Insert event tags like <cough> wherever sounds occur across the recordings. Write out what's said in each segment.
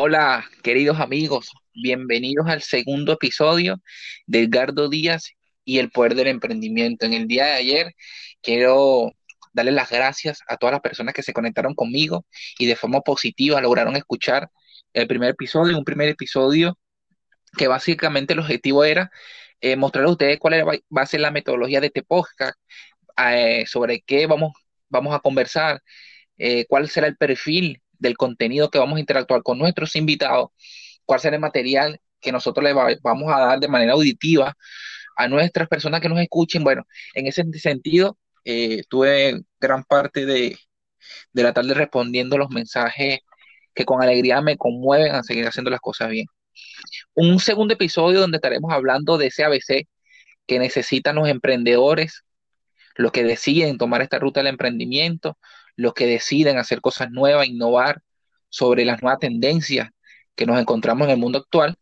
Hola, queridos amigos, bienvenidos al segundo episodio de Edgardo Díaz y el poder del emprendimiento. En el día de ayer quiero darle las gracias a todas las personas que se conectaron conmigo y de forma positiva lograron escuchar el primer episodio, un primer episodio que básicamente el objetivo era eh, a ustedes cuál va a ser la metodología de este podcast, eh, sobre qué vamos, vamos a conversar, eh, cuál será el perfil del contenido que vamos a interactuar con nuestros invitados, cuál será el material que nosotros les vamos a dar de manera auditiva a nuestras personas que nos escuchen. Bueno, en ese sentido, eh, tuve gran parte de, de la tarde respondiendo los mensajes que con alegría me conmueven a seguir haciendo las cosas bien. Un segundo episodio donde estaremos hablando de ese ABC que necesitan los emprendedores, los que deciden tomar esta ruta del emprendimiento, los que deciden hacer cosas nuevas, innovar sobre las nuevas tendencias que nos encontramos en el mundo actual.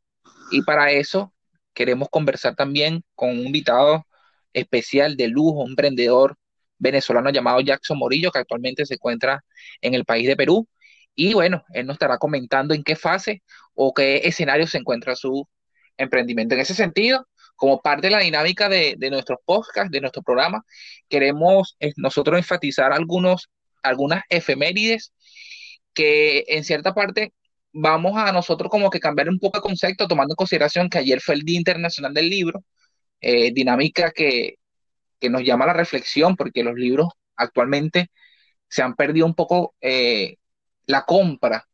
Y para eso queremos conversar también con un invitado especial de lujo, un emprendedor venezolano llamado Jackson Morillo, que actualmente se encuentra en el país de Perú. Y bueno, él nos estará comentando en qué fase o qué escenario se encuentra su emprendimiento. En ese sentido, como parte de la dinámica de, de nuestros podcasts, de nuestro programa, queremos eh, nosotros enfatizar algunos algunas efemérides que en cierta parte vamos a nosotros como que cambiar un poco de concepto, tomando en consideración que ayer fue el Día Internacional del Libro, eh, dinámica que, que, nos llama a la reflexión, porque los libros actualmente se han perdido un poco eh, la compra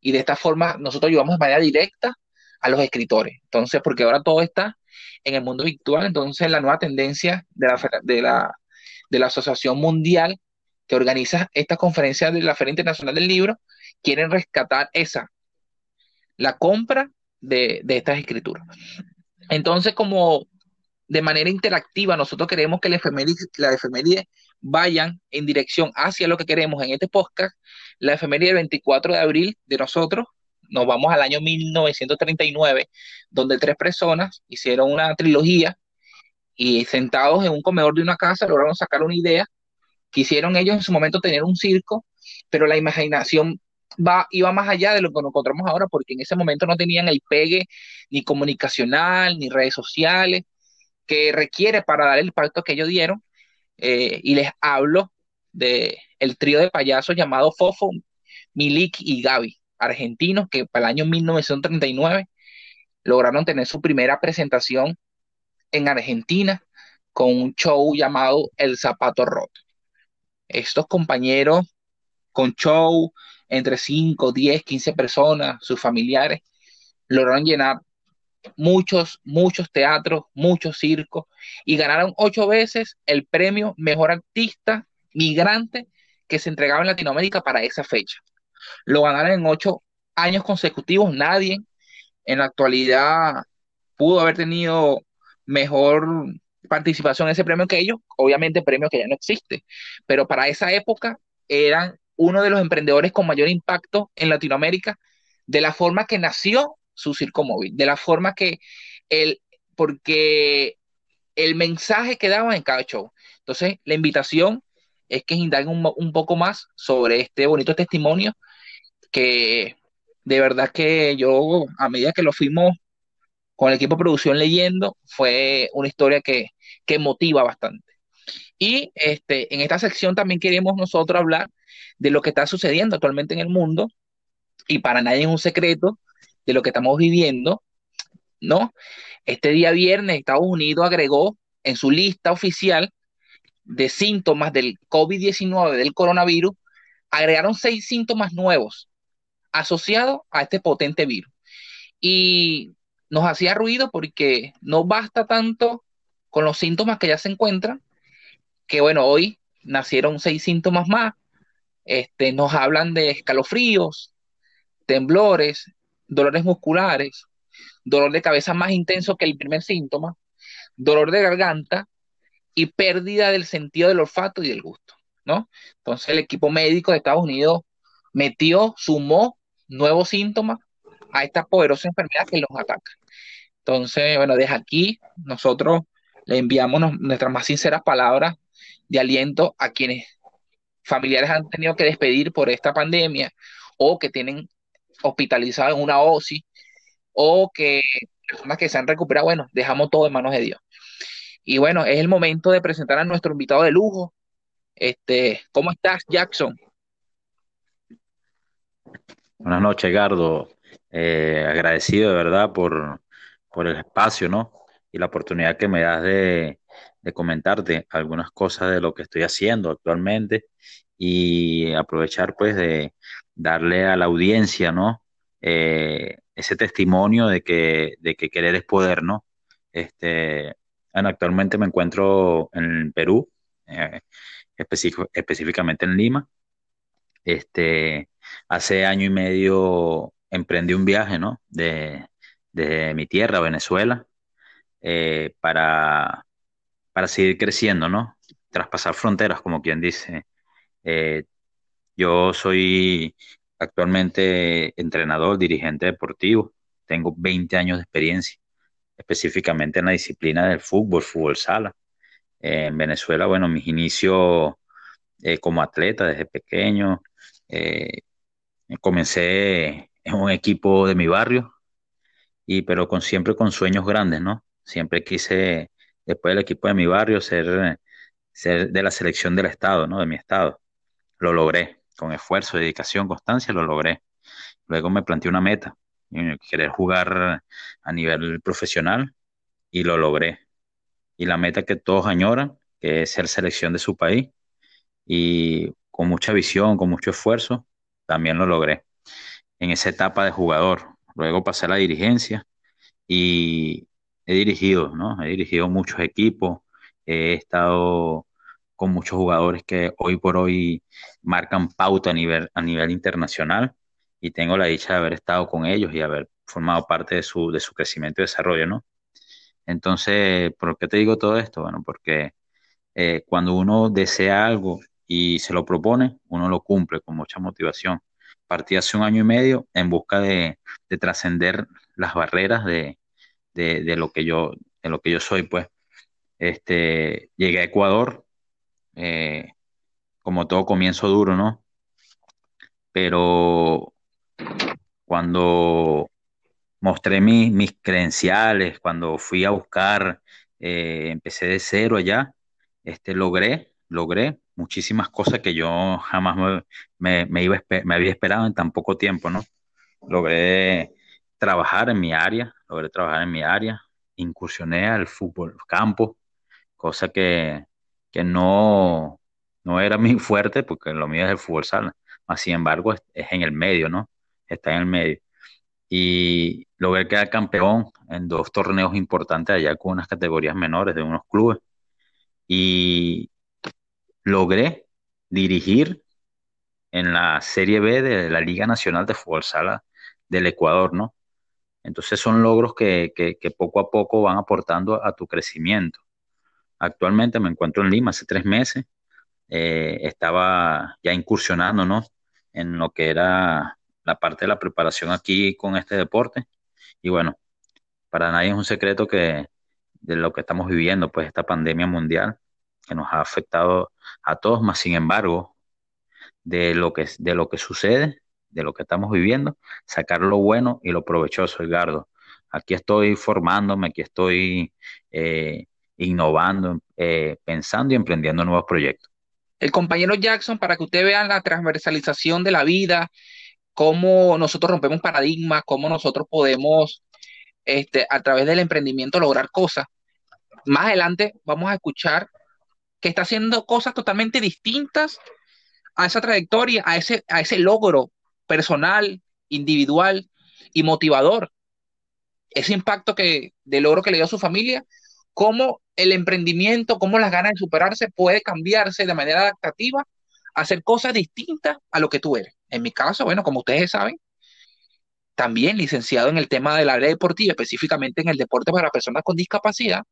y de esta forma nosotros ayudamos de manera directa a los escritores. Entonces, porque ahora todo está en el mundo virtual, entonces la nueva tendencia de la, de la, de la Asociación Mundial que organiza esta conferencia de la Feria Internacional del Libro, quieren rescatar esa, la compra de, estas escrituras. Entonces, como de manera interactiva, nosotros queremos que la efeméride, vayan en dirección hacia lo que queremos en este podcast. La efeméride del 24 de abril de nosotros, nos vamos al año 1939, donde tres personas hicieron una trilogía y sentados en un comedor de una casa lograron sacar una idea Quisieron ellos en su momento tener un circo, pero la imaginación va, iba más allá de lo que nos encontramos ahora, porque en ese momento no tenían el pegue ni comunicacional, ni redes sociales, que requiere para dar el impacto que ellos dieron. Eh, y les hablo de el trío de payasos llamado Fofo, Milik y Gaby, argentinos que para el año 1939 lograron tener su primera presentación en Argentina con un show llamado El Zapato Roto estos compañeros con show entre 5, 10, 15 personas, sus familiares, lograron llenar muchos, muchos teatros, muchos circos y ganaron ocho veces el premio Mejor Artista Migrante que se entregaba en Latinoamérica para esa fecha. Lo ganaron en ocho años consecutivos, nadie en la actualidad pudo haber tenido mejor participación en ese premio que ellos, obviamente premio que ya no existe, pero para esa época eran uno de los emprendedores con mayor impacto en Latinoamérica, de la forma que nació su circo móvil, de la forma que el, porque el mensaje que daban en cada show. Entonces, la invitación es que indaguen un, un poco más sobre este bonito testimonio que de verdad que yo, a medida que lo fuimos con el equipo de producción leyendo, fue una historia que, motiva bastante. Y este, en esta sección también queremos nosotros hablar de lo que está sucediendo actualmente en el mundo, y para nadie es un secreto de lo que estamos viviendo, ¿no? Este día viernes Estados Unidos agregó en su lista oficial de síntomas del COVID-19, del coronavirus, agregaron seis síntomas nuevos asociados a este potente virus. Y nos hacía ruido porque no basta tanto con los síntomas que ya se encuentran, que bueno, hoy nacieron seis síntomas más, este, nos hablan de escalofríos, temblores, dolores musculares, dolor de cabeza más intenso que el primer síntoma, dolor de garganta y pérdida del sentido del olfato y del gusto, ¿no? Entonces el equipo médico de Estados Unidos metió, sumó nuevos síntomas a esta poderosa enfermedad que nos ataca. Entonces, bueno, desde aquí nosotros le enviamos nuestras más sinceras palabras de aliento a quienes familiares han tenido que despedir por esta pandemia o que tienen hospitalizados en una OSI o que personas que se han recuperado, bueno, dejamos todo en manos de Dios. Y bueno, es el momento de presentar a nuestro invitado de lujo. Este, ¿cómo estás, Jackson? Buenas noches, Gardo. Eh, agradecido de verdad por, por el espacio, ¿no? La oportunidad que me das de, de comentarte algunas cosas de lo que estoy haciendo actualmente y aprovechar pues de darle a la audiencia, ¿no? Eh, ese testimonio de que, de que querer es poder, ¿no? Este, bueno, actualmente me encuentro en Perú, eh, específicamente en Lima. Este, hace año y medio emprendí un viaje, ¿no? De, de mi tierra, Venezuela, eh, para, para seguir creciendo, ¿no? Traspasar fronteras, como quien dice. Eh, yo soy actualmente entrenador, dirigente deportivo. Tengo 20 años de experiencia, específicamente en la disciplina del fútbol, fútbol sala. en Venezuela, bueno, mis inicios eh, como atleta desde pequeño. Eh, comencé en un equipo de mi barrio, y pero con siempre con sueños grandes, ¿no? Siempre quise, después del equipo de mi barrio, ser, ser de la selección del estado, ¿no? De mi estado. Lo logré, con esfuerzo, dedicación, constancia, lo logré. Luego me planteé una meta, querer jugar a nivel profesional y lo logré. Y la meta que todos añoran, que es ser selección de su país, y con mucha visión, con mucho esfuerzo, también lo logré. En esa etapa de jugador, luego pasé a la dirigencia y he dirigido, ¿no? He dirigido muchos equipos, he estado con muchos jugadores que hoy por hoy marcan pauta a nivel, internacional y tengo la dicha de haber estado con ellos y haber formado parte de su, de su crecimiento y desarrollo, ¿no? Entonces, ¿por qué te digo todo esto? Bueno, porque eh, cuando uno desea algo y se lo propone, uno lo cumple con mucha motivación. Partí hace un año y medio en busca de, de trascender las barreras de, de, de, lo que yo, de lo que yo soy, pues. Este, llegué a Ecuador, eh, como todo comienzo duro, ¿no? Pero cuando mostré mis credenciales, cuando fui a buscar, eh, empecé de cero allá, este, logré, logré muchísimas cosas que yo jamás me, me, iba, me había esperado en tan poco tiempo, ¿no? Logré trabajar en mi área, logré trabajar en mi área, incursioné al fútbol campo, cosa que, que no, no era muy <laughs> fuerte porque lo mío es el fútbol sala, más sin embargo es, es en el medio, ¿no? Está en el medio. Y logré quedar campeón en dos torneos importantes allá con unas categorías menores de unos clubes. Y logré dirigir en la Serie B de la Liga Nacional de Fútbol Sala del Ecuador, ¿no? Entonces son logros que, poco a poco van aportando a tu crecimiento. Actualmente me encuentro en Lima hace tres meses. Eh, estaba ya incursionando, ¿no? En lo que era la parte de la preparación aquí con este deporte. Y bueno, para nadie es un secreto que de lo que estamos viviendo, pues esta pandemia mundial que nos ha afectado a todos, más sin embargo, de lo que, de lo que sucede, de lo que estamos viviendo, sacar lo bueno y lo provechoso, Edgardo. Aquí estoy formándome, aquí estoy eh, innovando, eh, pensando y emprendiendo nuevos proyectos. El compañero Jackson, para que usted vea la transversalización de la vida, cómo nosotros rompemos paradigmas, cómo nosotros podemos, este, a través del emprendimiento, lograr cosas. Más adelante vamos a escuchar que está haciendo cosas totalmente distintas a esa trayectoria, a ese, a ese logro personal, individual y motivador. Ese impacto que, de logro que le dio a su familia, cómo el emprendimiento, cómo las ganas de superarse puede cambiarse de manera adaptativa, hacer cosas distintas a lo que tú eres. En mi caso, bueno, como ustedes saben, también licenciado en el tema del área deportiva, específicamente en el deporte para personas con discapacidad,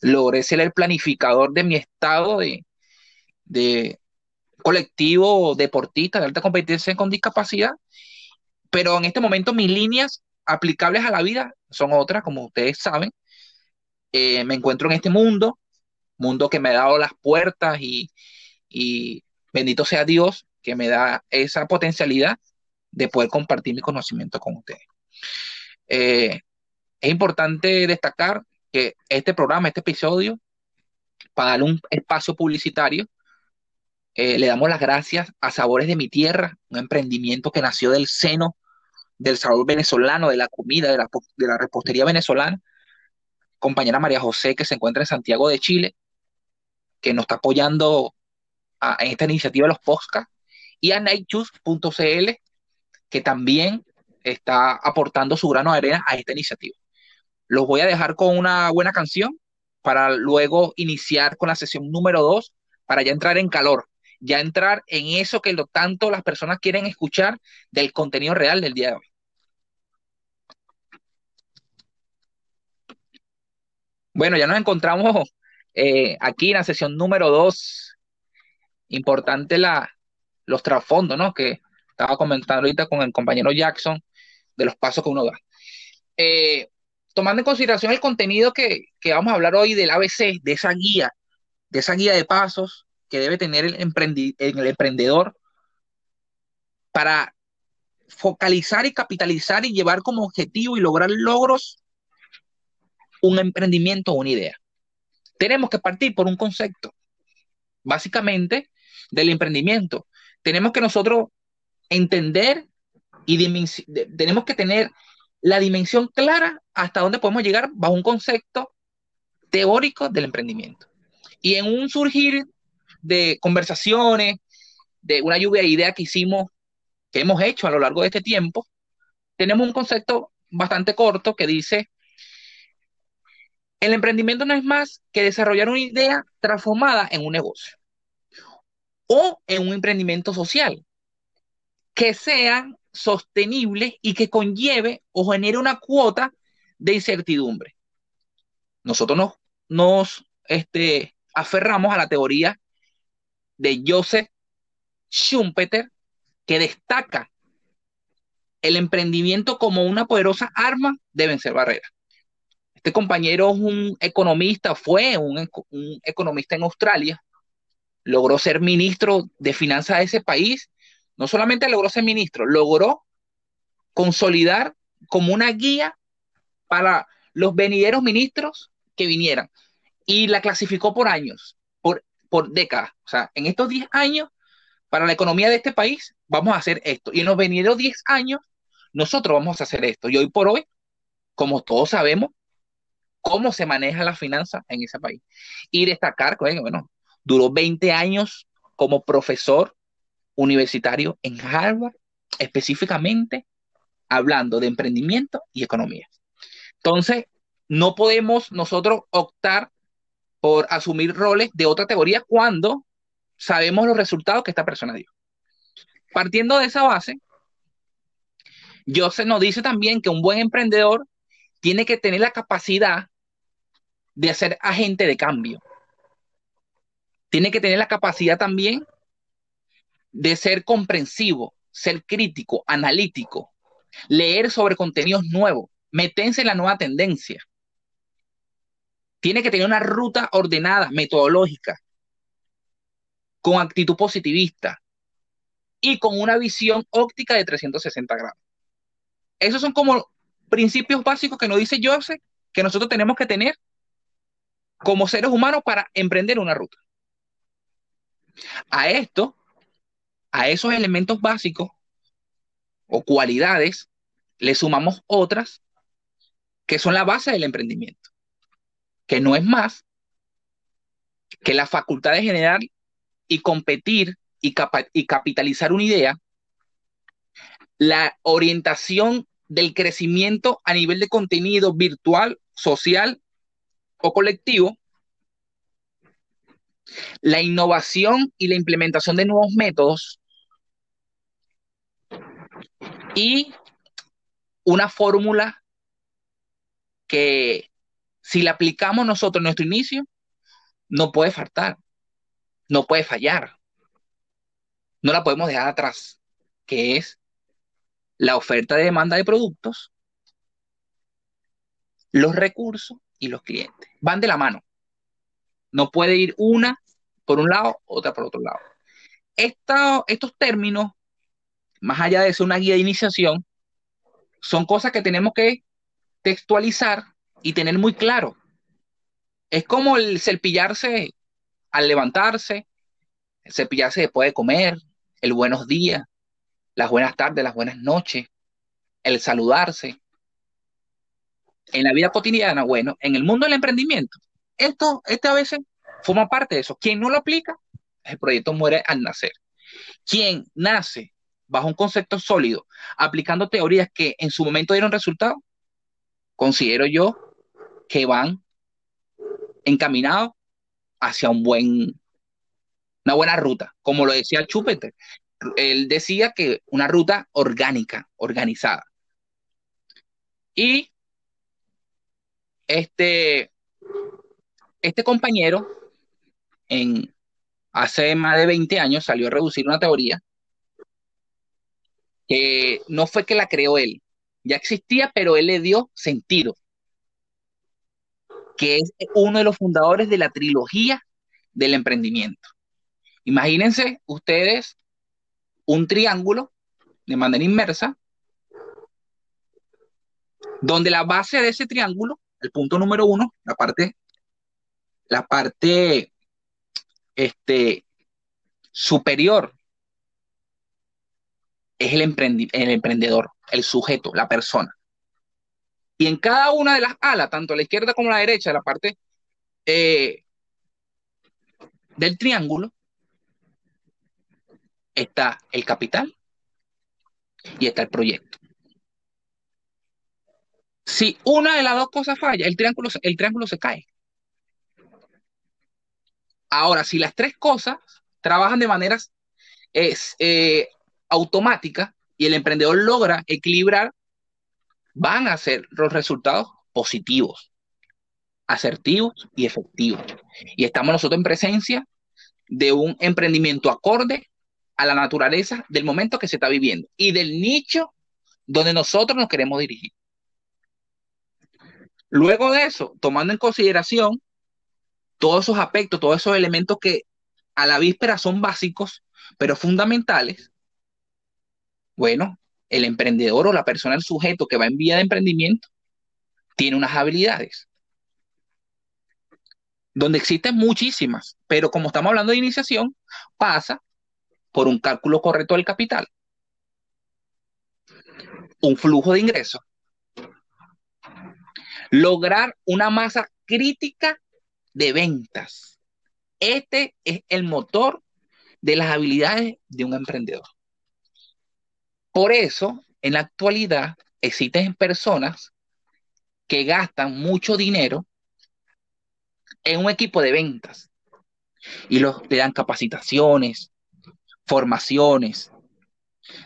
logré ser el planificador de mi estado de, de colectivo deportista de alta competencia con discapacidad, pero en este momento mis líneas aplicables a la vida son otras, como ustedes saben. Eh, me encuentro en este mundo, mundo que me ha dado las puertas y, bendito sea Dios que me da esa potencialidad de poder compartir mi conocimiento con ustedes. Eh, es importante destacar que este programa, este episodio, para darle un espacio publicitario, eh, le damos las gracias a Sabores de mi Tierra, un emprendimiento que nació del seno del sabor venezolano, de la comida, de la, repostería venezolana. Compañera María José, que se encuentra en Santiago de Chile, que nos está apoyando en esta iniciativa de los podcasts, y a nightjuice.cl, que también está aportando su grano de arena a esta iniciativa. Los voy a dejar con una buena canción para luego iniciar con la sesión número dos, para ya entrar en calor, ya entrar en eso que lo tanto las personas quieren escuchar del contenido real del día de hoy. Bueno, ya nos encontramos eh, aquí en la sesión número dos. Importante la, los trasfondos, ¿no? Que estaba comentando ahorita con el compañero Jackson de los pasos que uno da. Eh, tomando en consideración el contenido que, vamos a hablar hoy del ABC, de esa guía, de esa guía de pasos que debe tener el, el emprendedor para focalizar y capitalizar y llevar como objetivo y lograr logros un emprendimiento o una idea. Tenemos que partir por un concepto, básicamente, del emprendimiento. Tenemos que nosotros entender y tenemos que tener la dimensión clara hasta dónde podemos llegar bajo un concepto teórico del emprendimiento. Y en un surgir de conversaciones, de una lluvia de ideas que hicimos, que hemos hecho a lo largo de este tiempo, tenemos un concepto bastante corto que dice, el emprendimiento no es más que desarrollar una idea transformada en un negocio o en un emprendimiento social que sea sostenible y que conlleve o genere una cuota de incertidumbre. Nosotros nos, nos este, aferramos a la teoría de Joseph Schumpeter, que destaca el emprendimiento como una poderosa arma de vencer barreras. Este compañero es un economista, fue un, economista en Australia, logró ser ministro de finanzas de ese país no solamente logró ser ministro, logró consolidar como una guía para los venideros ministros que vinieran y la clasificó por años, por, décadas. O sea, en estos 10 años, para la economía de este país, vamos a hacer esto. Y en los venideros 10 años, nosotros vamos a hacer esto. Y hoy por hoy, como todos sabemos, cómo se maneja la finanza en ese país. Y destacar, bueno, duró 20 años como profesor universitario en Harvard, específicamente hablando de emprendimiento y economía. Entonces, no podemos nosotros optar por asumir roles de otra teoría cuando sabemos los resultados que esta persona dio. Partiendo de esa base, Joseph nos dice también que un buen emprendedor tiene que tener la capacidad de ser agente de cambio. Tiene que tener la capacidad también de ser comprensivo, ser crítico, analítico, leer sobre contenidos nuevos, meterse en la nueva tendencia. Tiene que tener una ruta ordenada, metodológica, con actitud positivista y con una visión óptica de 360 grados. Esos son como principios básicos que nos dice Joseph que nosotros tenemos que tener como seres humanos para emprender una ruta. A esto a esos elementos básicos o cualidades le sumamos otras que son la base del emprendimiento, que no es más que la facultad de generar y competir y, capitalizar una idea, la orientación del crecimiento a nivel de contenido virtual, social o colectivo, la innovación y la implementación de nuevos métodos y una fórmula que si la aplicamos nosotros en nuestro inicio, no puede faltar, no puede fallar. No la podemos dejar atrás, que es la oferta de demanda de productos, los recursos y los clientes. Van de la mano. No puede ir una por un lado, otra por otro lado. estos términos más allá de ser una guía de iniciación, son cosas que tenemos que textualizar y tener muy claro. Es como el cepillarse al levantarse, el cepillarse después de comer, el buenos días, las buenas tardes, las buenas noches, el saludarse. En la vida cotidiana, bueno, en el mundo del emprendimiento, esto, este a veces forma parte de eso. Quien no lo aplica, el proyecto muere al nacer. Quien nace bajo un concepto sólido, aplicando teorías que en su momento dieron resultado, considero yo que van encaminados hacia un buen, una buena ruta, como lo decía Schumpeter. Él decía que una ruta orgánica, organizada. Y este, este compañero, en, hace más de 20 años, salió a reducir una teoría que no fue que la creó él, ya existía, pero él le dio sentido, que es uno de los fundadores de la trilogía del emprendimiento. Imagínense ustedes un triángulo de manera inmersa, donde la base de ese triángulo, el punto número uno, la parte, la parte este, superior es el, el emprendedor, el sujeto, la persona. Y en cada una de las alas, tanto la izquierda como la derecha, la parte eh, del triángulo, está el capital y está el proyecto. Si una de las dos cosas falla, el triángulo, el triángulo se cae. Ahora, si las tres cosas trabajan de maneras es, eh, automática y el emprendedor logra equilibrar, van a ser los resultados positivos, asertivos y efectivos. Y estamos nosotros en presencia de un emprendimiento acorde a la naturaleza del momento que se está viviendo y del nicho donde nosotros nos queremos dirigir. Luego de eso, tomando en consideración todos esos aspectos, todos esos elementos que a la víspera son básicos, pero fundamentales, bueno, el emprendedor o la persona, el sujeto que va en vía de emprendimiento, tiene unas habilidades, donde existen muchísimas, pero como estamos hablando de iniciación, pasa por un cálculo correcto del capital, un flujo de ingresos, lograr una masa crítica de ventas. Este es el motor de las habilidades de un emprendedor. Por eso, en la actualidad, existen personas que gastan mucho dinero en un equipo de ventas y los, le dan capacitaciones, formaciones,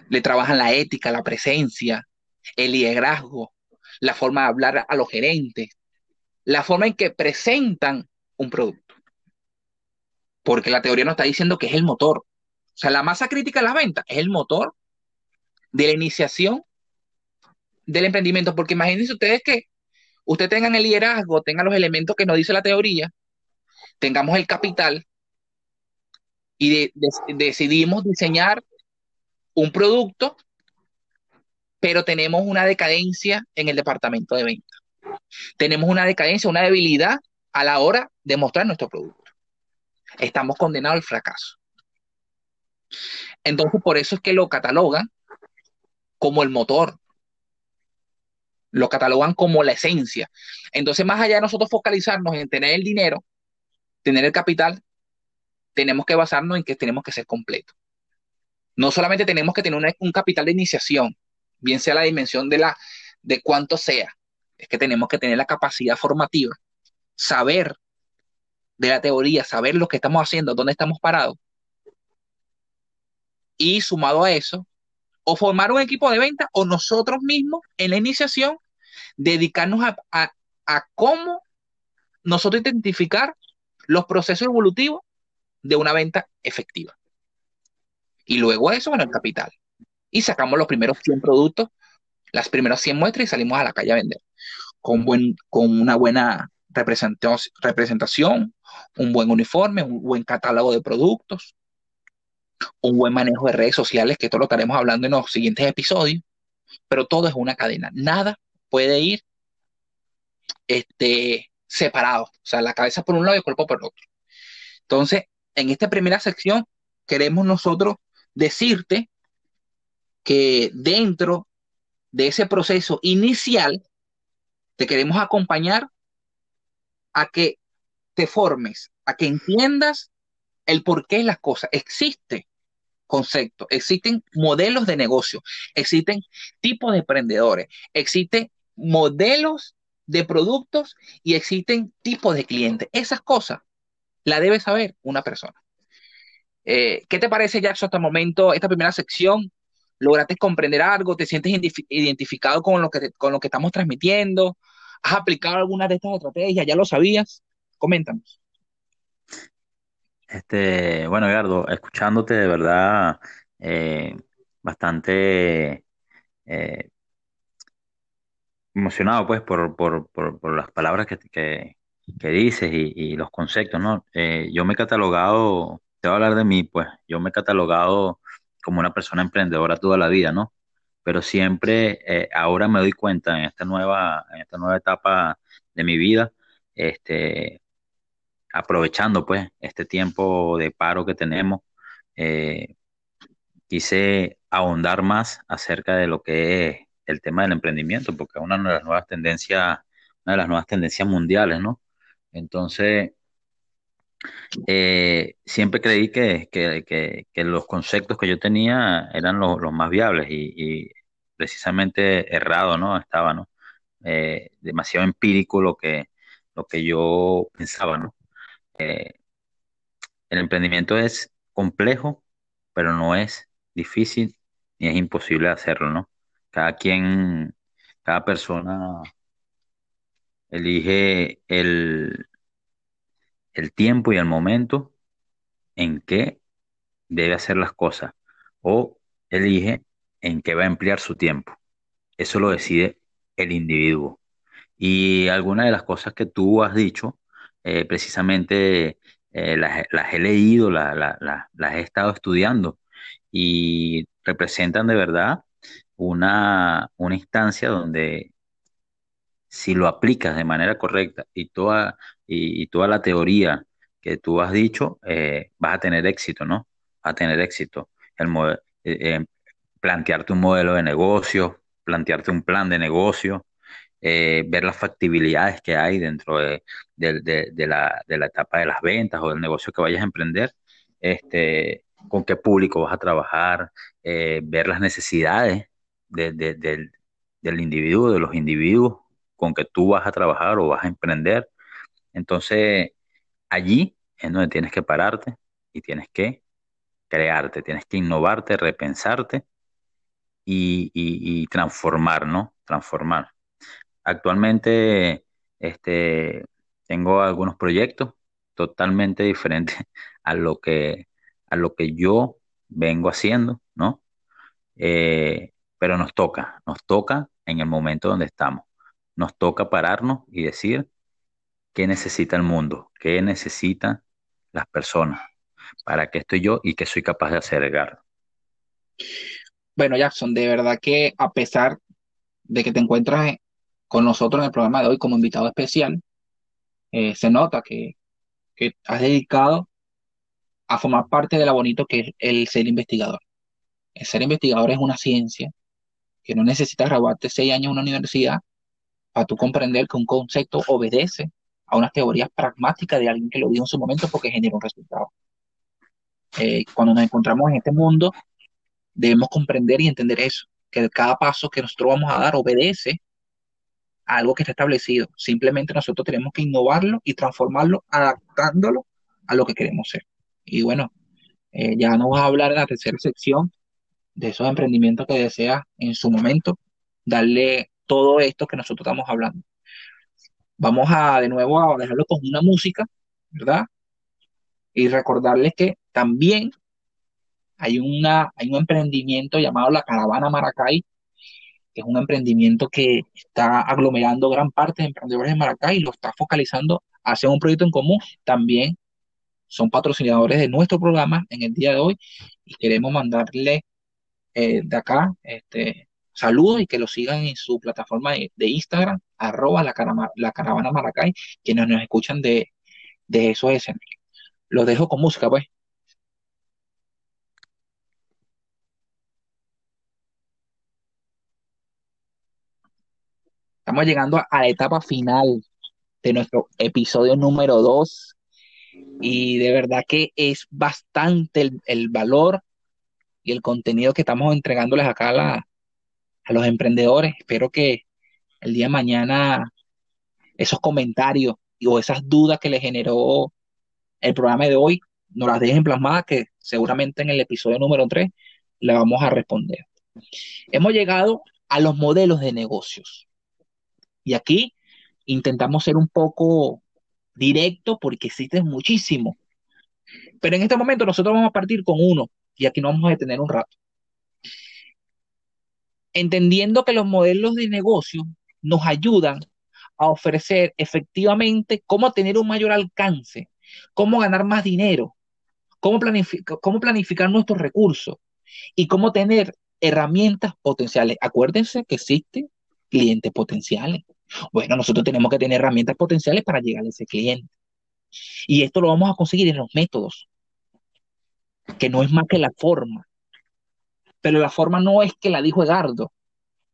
le trabajan la ética, la presencia, el liderazgo, la forma de hablar a los gerentes, la forma en que presentan un producto. Porque la teoría nos está diciendo que es el motor. O sea, la masa crítica de las ventas es el motor de la iniciación del emprendimiento, porque imagínense ustedes que usted tengan el liderazgo, tengan los elementos que nos dice la teoría, tengamos el capital y decidimos diseñar un producto, pero tenemos una decadencia en el departamento de venta. Tenemos una decadencia, una debilidad a la hora de mostrar nuestro producto. Estamos condenados al fracaso. Entonces, por eso es que lo catalogan como el motor. Lo catalogan como la esencia. Entonces, más allá de nosotros focalizarnos en tener el dinero, tener el capital, tenemos que basarnos en que tenemos que ser completos. No solamente tenemos que tener un capital de iniciación, bien sea la dimensión de la de cuánto sea, es que tenemos que tener la capacidad formativa, saber de la teoría, saber lo que estamos haciendo, dónde estamos parados. Y sumado a eso, o formar un equipo de venta o nosotros mismos en la iniciación dedicarnos a, cómo nosotros identificar los procesos evolutivos de una venta efectiva. Y luego eso, bueno, el capital. Y sacamos los primeros 100 productos, las primeras 100 muestras y salimos a la calle a vender. Con, buen, con una buena representación, un buen uniforme, un buen catálogo de productos. Un buen manejo de redes sociales, que esto lo estaremos hablando en los siguientes episodios, pero todo es una cadena. Nada puede ir este, separado, o sea, la cabeza por un lado y el cuerpo por otro. Entonces, en esta primera sección, queremos nosotros decirte que dentro de ese proceso inicial, te queremos acompañar a que te formes, a que entiendas el por qué las cosas. Existe concepto, existen modelos de negocio, existen tipos de emprendedores, existen modelos de productos y existen tipos de clientes. Esas cosas la debe saber una persona. Eh, ¿Qué te parece, Jackson, hasta el momento, esta primera sección? ¿Lograste comprender algo? ¿Te sientes identificado con lo, que con lo que estamos transmitiendo? ¿Has aplicado alguna de estas estrategias? ¿Ya lo sabías? Coméntanos. Este, bueno, Edgardo, escuchándote de verdad eh, bastante eh, emocionado pues por, por, por, por las palabras que, que, que dices y, y, los conceptos, ¿no? Eh, yo me he catalogado, te voy a hablar de mí, pues yo me he catalogado como una persona emprendedora toda la vida, ¿no? Pero siempre, ahora me doy cuenta en esta nueva, en esta nueva etapa de mi vida, este, aprovechando pues este tiempo de paro que tenemos, eh, quise ahondar más acerca de lo que es el tema del emprendimiento, porque es una de las nuevas tendencias, una de las nuevas tendencias mundiales, ¿no? Entonces, eh, siempre creí que, que, que, los conceptos que yo tenía eran los, más viables y, y, precisamente errado, ¿no? Estaba, ¿no? Eh, demasiado empírico lo que, lo que yo pensaba, ¿no? Eh, el emprendimiento es complejo, pero no es difícil ni es imposible hacerlo, ¿no? Cada quien, cada persona elige el, el tiempo y el momento en que debe hacer las cosas o elige en qué va a emplear su tiempo. Eso lo decide el individuo. Y algunas de las cosas que tú has dicho, eh, precisamente eh, las, las, he leído, la, la, la, las he estado estudiando y representan de verdad una, una instancia donde si lo aplicas de manera correcta y toda, y, toda la teoría que tú has dicho, eh, vas a tener éxito, ¿no? A tener éxito. El eh, plantearte un modelo de negocio, plantearte un plan de negocio, eh, ver las factibilidades que hay dentro de, la, de la etapa de las ventas o del negocio que vayas a emprender, este, con qué público vas a trabajar, eh, ver las necesidades de, de, de, del individuo, de los individuos con que tú vas a trabajar o vas a emprender. Entonces, allí es donde tienes que pararte y tienes que crearte, tienes que innovarte, repensarte y, y, y transformar, ¿no? Transformar. Actualmente, este, tengo algunos proyectos totalmente diferentes <laughs> a lo que, a lo que yo vengo haciendo, ¿no? Eh, pero nos toca, nos toca en el momento donde estamos. Nos toca pararnos y decir qué necesita el mundo, qué necesitan las personas, para qué estoy yo y qué soy capaz de hacer. Bueno, Jackson, de verdad que a pesar de que te encuentras con nosotros en el programa de hoy como invitado especial, eh, se nota que, que has dedicado a formar parte de lo bonito que es el ser investigador. El ser investigador es una ciencia que no necesitas graduarte seis años en una universidad para tú comprender que un concepto obedece a unas teorías pragmáticas de alguien que lo dijo en su momento porque genera un resultado. Eh, cuando nos encontramos en este mundo, debemos comprender y entender eso, que cada paso que nosotros vamos a dar obedece algo que está establecido. Simplemente nosotros tenemos que innovarlo y transformarlo, adaptándolo a lo que queremos ser. Y bueno, eh, ya nos vas a hablar en la tercera sección de esos emprendimientos que deseas en su momento, darle todo esto que nosotros estamos hablando. Vamos a de nuevo a dejarlo con una música, ¿verdad? Y recordarles que también hay, una, hay un emprendimiento llamado la Caravana Maracay, que es un emprendimiento que está aglomerando gran parte de emprendedores de Maracay y lo está focalizando hacia un proyecto en común. También son patrocinadores de nuestro programa en el día de hoy y queremos mandarle eh, de acá este, saludos y que lo sigan en su plataforma de, Instagram, arroba la, caravana Maracay, quienes nos escuchan de, de esos escenarios. Los dejo con música, pues. Estamos llegando a, la etapa final de nuestro episodio número 2 y de verdad que es bastante el, valor y el contenido que estamos entregándoles acá a, a los emprendedores. Espero que el día de mañana esos comentarios o esas dudas que les generó el programa de hoy nos las dejen plasmadas que seguramente en el episodio número 3 le vamos a responder. Hemos llegado a los modelos de negocios. Y aquí intentamos ser un poco directo porque existen muchísimo. Pero en este momento nosotros vamos a partir con uno y aquí nos vamos a detener un rato. Entendiendo que los modelos de negocio nos ayudan a ofrecer efectivamente cómo tener un mayor alcance, cómo ganar más dinero, cómo planificar nuestros recursos y cómo tener herramientas potenciales. Acuérdense que existen clientes potenciales. Bueno, nosotros tenemos que tener herramientas potenciales para llegar a ese cliente. Y esto lo vamos a conseguir en los métodos, que no es más que la forma. Pero la forma no es que la dijo Egardo.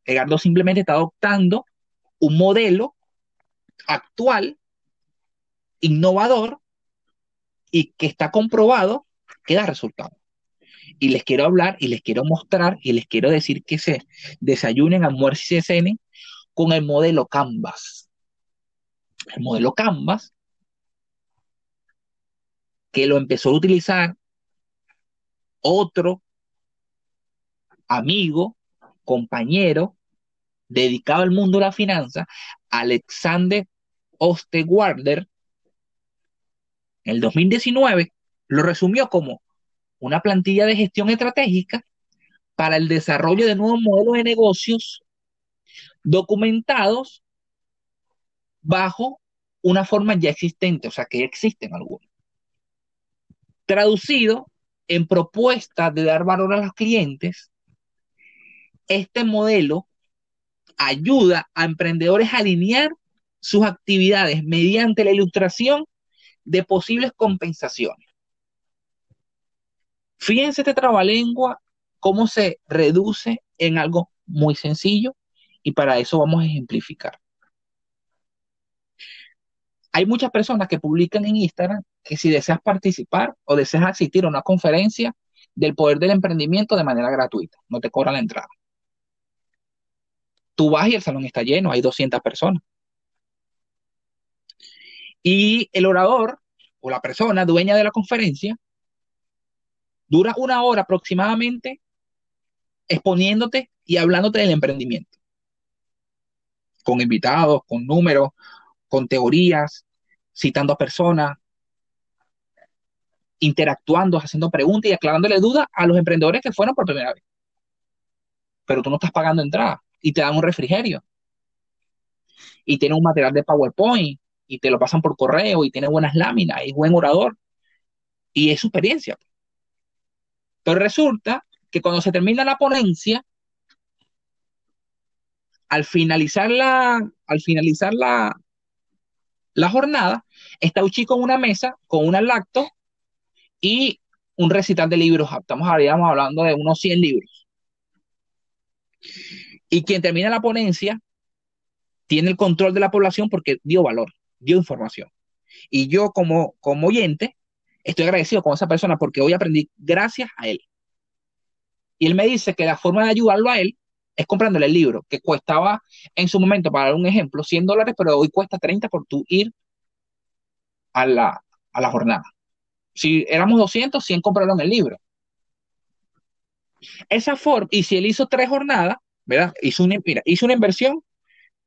Egardo simplemente está adoptando un modelo actual, innovador, y que está comprobado que da resultados. Y les quiero hablar y les quiero mostrar y les quiero decir que se desayunen, almuercen y se cenen con el modelo Canvas. El modelo Canvas, que lo empezó a utilizar otro amigo, compañero, dedicado al mundo de la finanza, Alexander Ostewarder, en el 2019, lo resumió como una plantilla de gestión estratégica para el desarrollo de nuevos modelos de negocios documentados bajo una forma ya existente, o sea, que existen algunos. Traducido en propuesta de dar valor a los clientes, este modelo ayuda a emprendedores a alinear sus actividades mediante la ilustración de posibles compensaciones. Fíjense este trabalengua, cómo se reduce en algo muy sencillo y para eso vamos a ejemplificar. Hay muchas personas que publican en Instagram que si deseas participar o deseas asistir a una conferencia del poder del emprendimiento de manera gratuita, no te cobran la entrada. Tú vas y el salón está lleno, hay 200 personas. Y el orador o la persona dueña de la conferencia dura una hora aproximadamente exponiéndote y hablándote del emprendimiento con invitados, con números, con teorías, citando a personas, interactuando, haciendo preguntas y aclarándole dudas a los emprendedores que fueron por primera vez. Pero tú no estás pagando entrada y te dan un refrigerio y tiene un material de PowerPoint y te lo pasan por correo y tiene buenas láminas y buen orador y es su experiencia. Pero resulta que cuando se termina la ponencia, al finalizar la, al finalizar la, la jornada, está un chico en una mesa con una lacto y un recital de libros. Estamos hablando de unos 100 libros. Y quien termina la ponencia tiene el control de la población porque dio valor, dio información. Y yo como, como oyente estoy agradecido con esa persona porque hoy aprendí gracias a él. Y él me dice que la forma de ayudarlo a él es comprándole el libro, que costaba en su momento, para dar un ejemplo, 100 dólares, pero hoy cuesta 30 por tú ir a la, a la jornada. Si éramos 200, 100 compraron el libro. Esa forma, y si él hizo tres jornadas, ¿verdad? Hizo una, hizo una inversión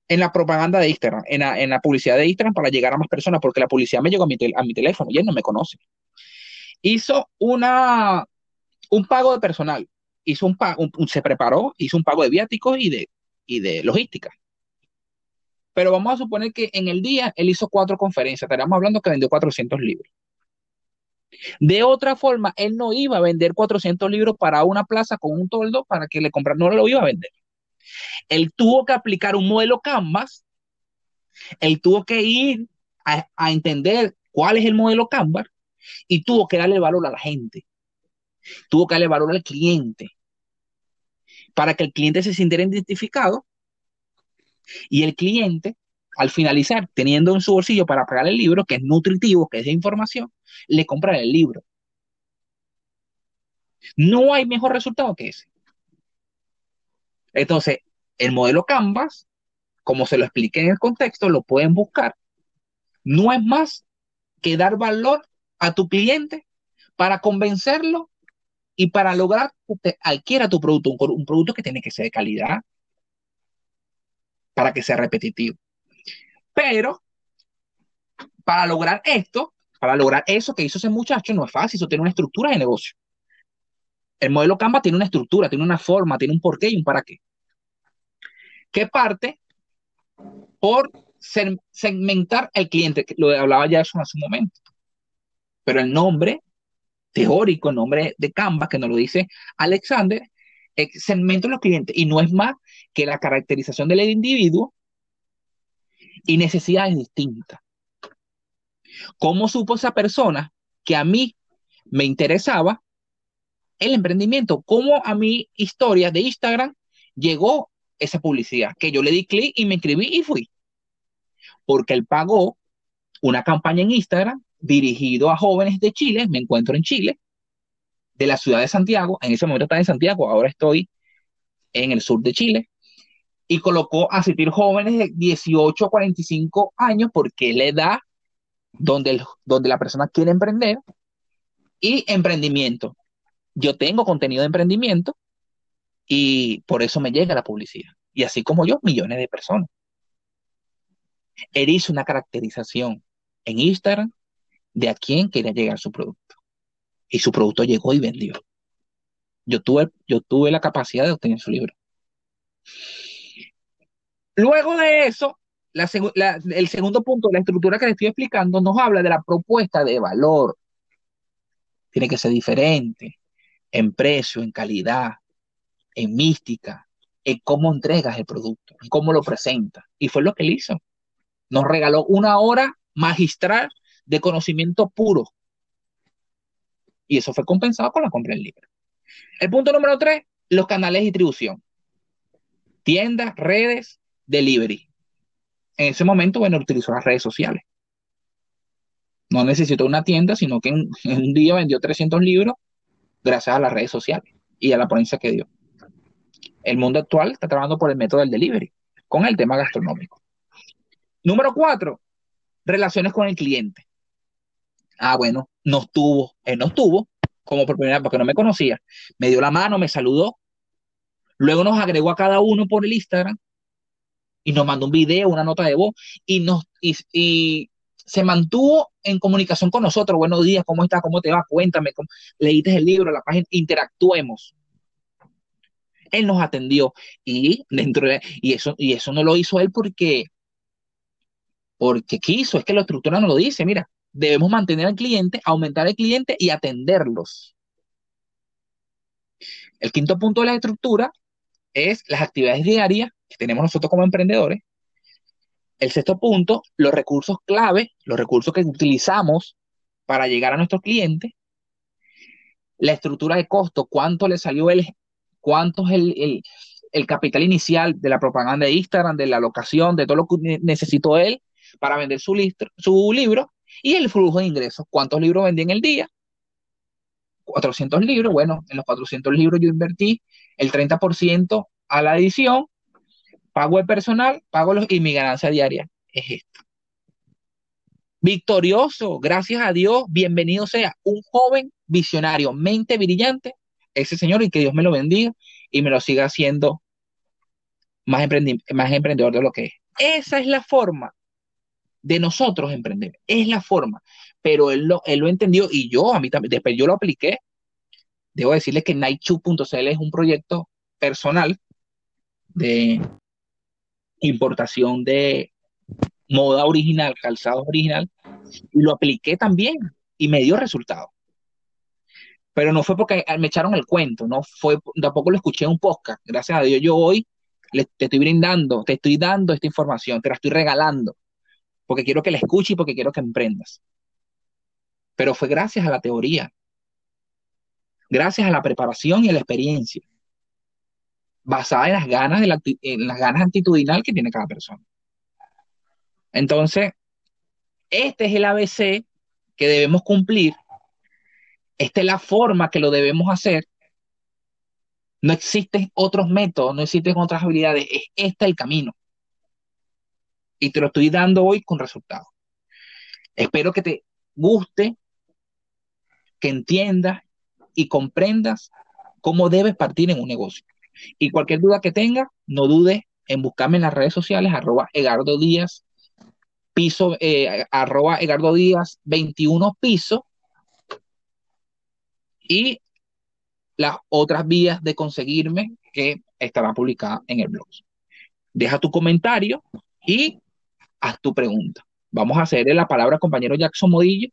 en la propaganda de Instagram, en la, en la, publicidad de Instagram para llegar a más personas, porque la publicidad me llegó a mi, a mi teléfono y él no me conoce. Hizo una, un pago de personal, hizo un, pago, se preparó, hizo un pago de viáticos y de, y de logística. Pero vamos a suponer que en el día él hizo cuatro conferencias, estaríamos hablando que vendió 400 libros. De otra forma, él no iba a vender 400 libros para una plaza con un toldo para que le compraran, no lo iba a vender. Él tuvo que aplicar un modelo Canvas, él tuvo que ir a entender cuál es el modelo Canvas y tuvo que darle valor a la gente, tuvo que darle valor al cliente, para que el cliente se sintiera identificado y el cliente, al finalizar, teniendo en su bolsillo para pagar el libro, que es nutritivo, que es de información, le compra el libro. No hay mejor resultado que ese. Entonces, el modelo Canvas, como se lo expliqué en el contexto, lo pueden buscar. No es más que dar valor a tu cliente para convencerlo y para lograr que te adquiera tu producto, un, producto que tiene que ser de calidad, para que sea repetitivo. Pero para lograr esto, para lograr eso que hizo ese muchacho, no es fácil, eso tiene una estructura de negocio. El modelo Canva tiene una estructura, tiene una forma, tiene un porqué y un para qué. ¿Qué parte por segmentar al cliente, lo hablaba ya eso hace un momento. Pero el nombre teórico, nombre de Canva, que nos lo dice Alexander, es segmento de los clientes y no es más que la caracterización del individuo y necesidades distintas. ¿Cómo supo esa persona que a mí me interesaba el emprendimiento? ¿Cómo a mi historia de Instagram llegó esa publicidad? Que yo le di clic y me inscribí y fui. Porque él pagó una campaña en Instagram dirigido a jóvenes de Chile, me encuentro en Chile, de la ciudad de Santiago, en ese momento estaba en Santiago, ahora estoy en el sur de Chile, y colocó a asistir jóvenes de 18 a 45 años porque es la edad donde, donde la persona quiere emprender y emprendimiento. Yo tengo contenido de emprendimiento y por eso me llega la publicidad. Y así como yo, millones de personas. Él hizo una caracterización en Instagram de a quién quería llegar su producto. Y su producto llegó y vendió. Yo tuve, yo tuve la capacidad de obtener su libro. Luego de eso, el segundo punto, la estructura que le estoy explicando, nos habla de la propuesta de valor. Tiene que ser diferente en precio, en calidad, en mística, en cómo entregas el producto, en cómo lo presentas. Y fue lo que él hizo. Nos regaló una hora magistral de conocimiento puro. Y eso fue compensado con la compra del libro. El punto número tres, los canales de distribución. Tiendas, redes, delivery. En ese momento, bueno, utilizó las redes sociales. No necesitó una tienda, sino que en, <laughs> un día vendió 300 libros gracias a las redes sociales y a la ponencia que dio. El mundo actual está trabajando por el método del delivery, con el tema gastronómico. Número cuatro, relaciones con el cliente. Ah, bueno, no estuvo, él no estuvo, como por primera vez, porque no me conocía. Me dio la mano, me saludó. Luego nos agregó a cada uno por el Instagram y nos mandó un video, una nota de voz y nos y, se mantuvo en comunicación con nosotros. Buenos días, ¿cómo estás? ¿Cómo te va? Cuéntame, leíste el libro, la página, interactuemos. Él nos atendió y dentro de, y eso y eso no lo hizo él porque porque quiso, es que la estructura nos lo dice, mira, debemos mantener al cliente, aumentar el cliente y atenderlos. El quinto punto de la estructura es las actividades diarias que tenemos nosotros como emprendedores. El sexto punto, los recursos clave, los recursos que utilizamos para llegar a nuestros clientes. La estructura de costo, cuánto le salió el, cuánto es el, el capital inicial de la propaganda de Instagram, de la locación, de todo lo que necesitó él para vender su, su libro y el flujo de ingresos. ¿Cuántos libros vendí en el día? 400 libros. Bueno, en los 400 libros yo invertí el 30% a la edición, pago el personal, pago los y mi ganancia diaria es esta. Victorioso, gracias a Dios, bienvenido sea un joven visionario, mente brillante, ese señor y que Dios me lo bendiga y me lo siga haciendo más, más emprendedor de lo que es. Esa es la forma de nosotros emprender. Es la forma. Pero él lo, él lo entendió y yo, a mí también, después yo lo apliqué. Debo decirles que Nightchu.cl es un proyecto personal de importación de moda original, calzado original, y lo apliqué también y me dio resultado. pero no fue porque me echaron el cuento, no fue, tampoco lo escuché en un podcast. Gracias a Dios, yo hoy te estoy brindando, te estoy dando esta información, te la estoy regalando, porque quiero que la escuches y porque quiero que emprendas. Pero fue gracias a la teoría, gracias a la preparación y a la experiencia, basada en las ganas, de en las ganas antitudinal que tiene cada persona. Entonces, este es el ABC que debemos cumplir. Esta es la forma que lo debemos hacer. No existen otros métodos, no existen otras habilidades. Es este el camino. Y te lo estoy dando hoy con resultados. Espero que te guste, que entiendas y comprendas cómo debes partir en un negocio. Y cualquier duda que tengas, no dudes en buscarme en las redes sociales, arroba Egardo Díaz, piso, eh, arroba Egardo Díaz, 21 piso, y las otras vías de conseguirme que estarán publicadas en el blog. Deja tu comentario y haz tu pregunta. Vamos a hacerle la palabra al compañero Jackson Modillo,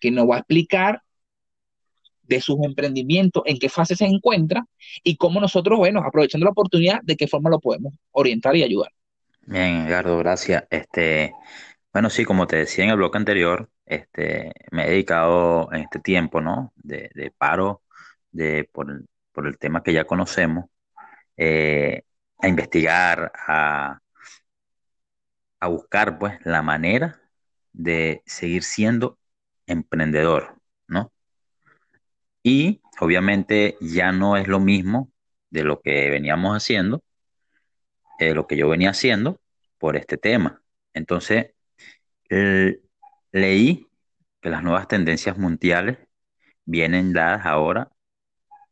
que nos va a explicar de sus emprendimientos, en qué fase se encuentra y cómo nosotros, bueno, aprovechando la oportunidad, de qué forma lo podemos orientar y ayudar. Bien, Edgardo, gracias. Este, bueno, sí, como te decía en el bloque anterior, este, me he dedicado en este tiempo, ¿no? De, paro, de, por, el tema que ya conocemos, eh, a investigar, a, a buscar, pues, la manera de seguir siendo emprendedor, ¿no? Y obviamente ya no es lo mismo de lo que veníamos haciendo, de lo que yo venía haciendo por este tema. Entonces, leí que las nuevas tendencias mundiales vienen dadas ahora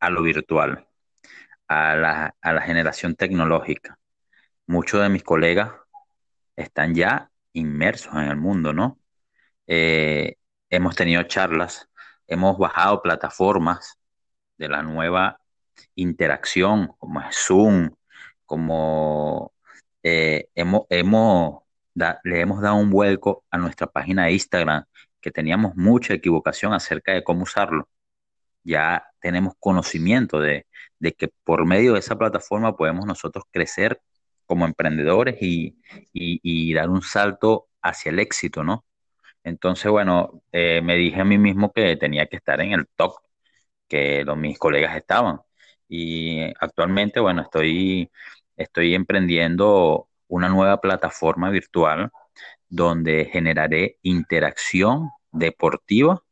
a lo virtual, a la, a la generación tecnológica. Muchos de mis colegas están ya inmersos en el mundo, ¿no? Eh, hemos tenido charlas hemos bajado plataformas de la nueva interacción, como es Zoom, como eh, hemos, hemos le hemos dado un vuelco a nuestra página de Instagram, que teníamos mucha equivocación acerca de cómo usarlo. Ya tenemos conocimiento de, que por medio de esa plataforma podemos nosotros crecer como emprendedores y, dar un salto hacia el éxito, ¿no? Entonces, bueno, eh, me dije a mí mismo que tenía que estar en el top que los, mis colegas estaban. Y actualmente, bueno, estoy, estoy emprendiendo una nueva plataforma virtual donde generaré interacción deportiva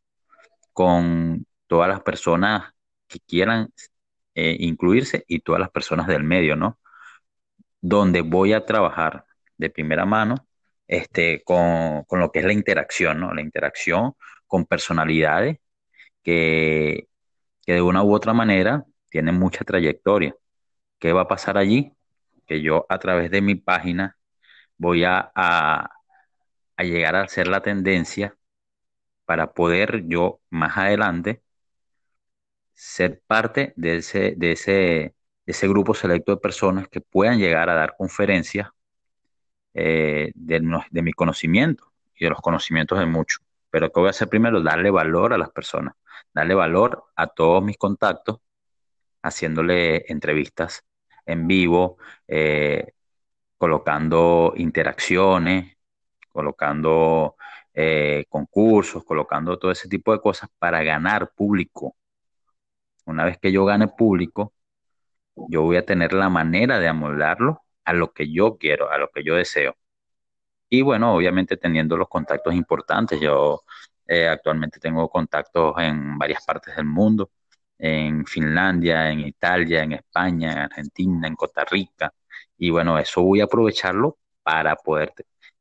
con todas las personas que quieran eh, incluirse y todas las personas del medio, ¿no? Donde voy a trabajar de primera mano este, con, lo que es la interacción, ¿no? La interacción con personalidades que, de una u otra manera tienen mucha trayectoria. ¿Qué va a pasar allí? Que yo a través de mi página voy a, a, llegar a ser la tendencia para poder yo más adelante ser parte de ese, de ese, ese grupo selecto de personas que puedan llegar a dar conferencias eh, de, mi conocimiento y de los conocimientos de muchos. Pero ¿qué voy a hacer primero? Darle valor a las personas, darle valor a todos mis contactos, haciéndole entrevistas en vivo, eh, colocando interacciones, colocando eh, concursos, colocando todo ese tipo de cosas para ganar público. Una vez que yo gane público, yo voy a tener la manera de amoldarlo a lo que yo quiero, a lo que yo deseo. Y bueno, obviamente teniendo los contactos importantes, yo eh, actualmente tengo contactos en varias partes del mundo, en Finlandia, en Italia, en España, en Argentina, en Costa Rica. Y bueno, eso voy a aprovecharlo para poder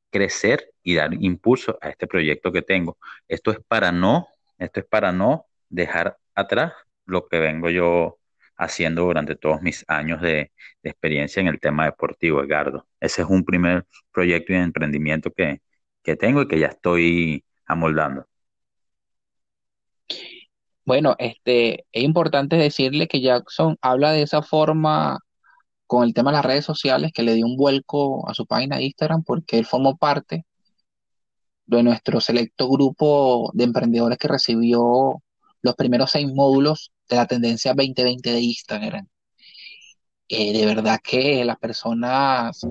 crecer y dar impulso a este proyecto que tengo. Esto es para no, esto es para no dejar atrás lo que vengo yo haciendo durante todos mis años de, experiencia en el tema deportivo, Edgardo. Ese es un primer proyecto de emprendimiento que, tengo y que ya estoy amoldando. Bueno, este, es importante decirle que Jackson habla de esa forma con el tema de las redes sociales, que le dio un vuelco a su página de Instagram porque él formó parte de nuestro selecto grupo de emprendedores que recibió los primeros seis módulos de la tendencia 2020 de Instagram. Eh, de verdad que las personas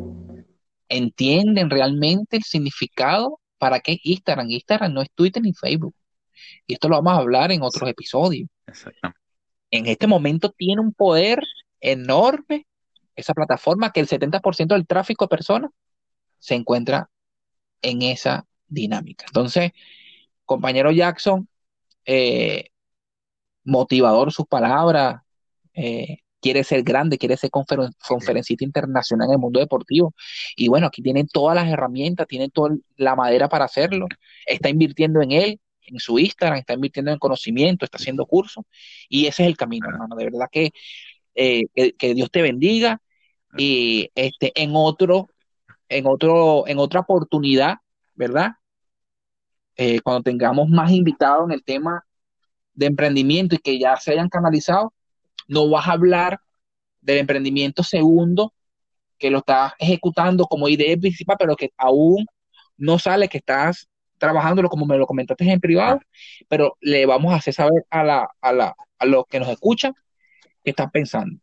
entienden realmente el significado para qué Instagram. Instagram no es Twitter ni Facebook. Y esto lo vamos a hablar en otros episodios. En este momento tiene un poder enorme esa plataforma que el 70% del tráfico de personas se encuentra en esa dinámica. Entonces, compañero Jackson, eh, motivador sus palabras, eh, quiere ser grande, quiere ser conferencista internacional en el mundo deportivo. Y bueno, aquí tiene todas las herramientas, tiene toda la madera para hacerlo. Está invirtiendo en él, en su Instagram, está invirtiendo en conocimiento, está haciendo cursos. Y ese es el camino, hermano. De verdad que, eh, que, Dios te bendiga. Y este, en otro, en otro, en otra oportunidad, ¿verdad? Eh, cuando tengamos más invitados en el tema de emprendimiento y que ya se hayan canalizado, no vas a hablar del emprendimiento segundo que lo estás ejecutando como idea principal, pero que aún no sale que estás trabajándolo como me lo comentaste en privado, pero le vamos a hacer saber a, la, a, la, a los que nos escuchan qué están pensando.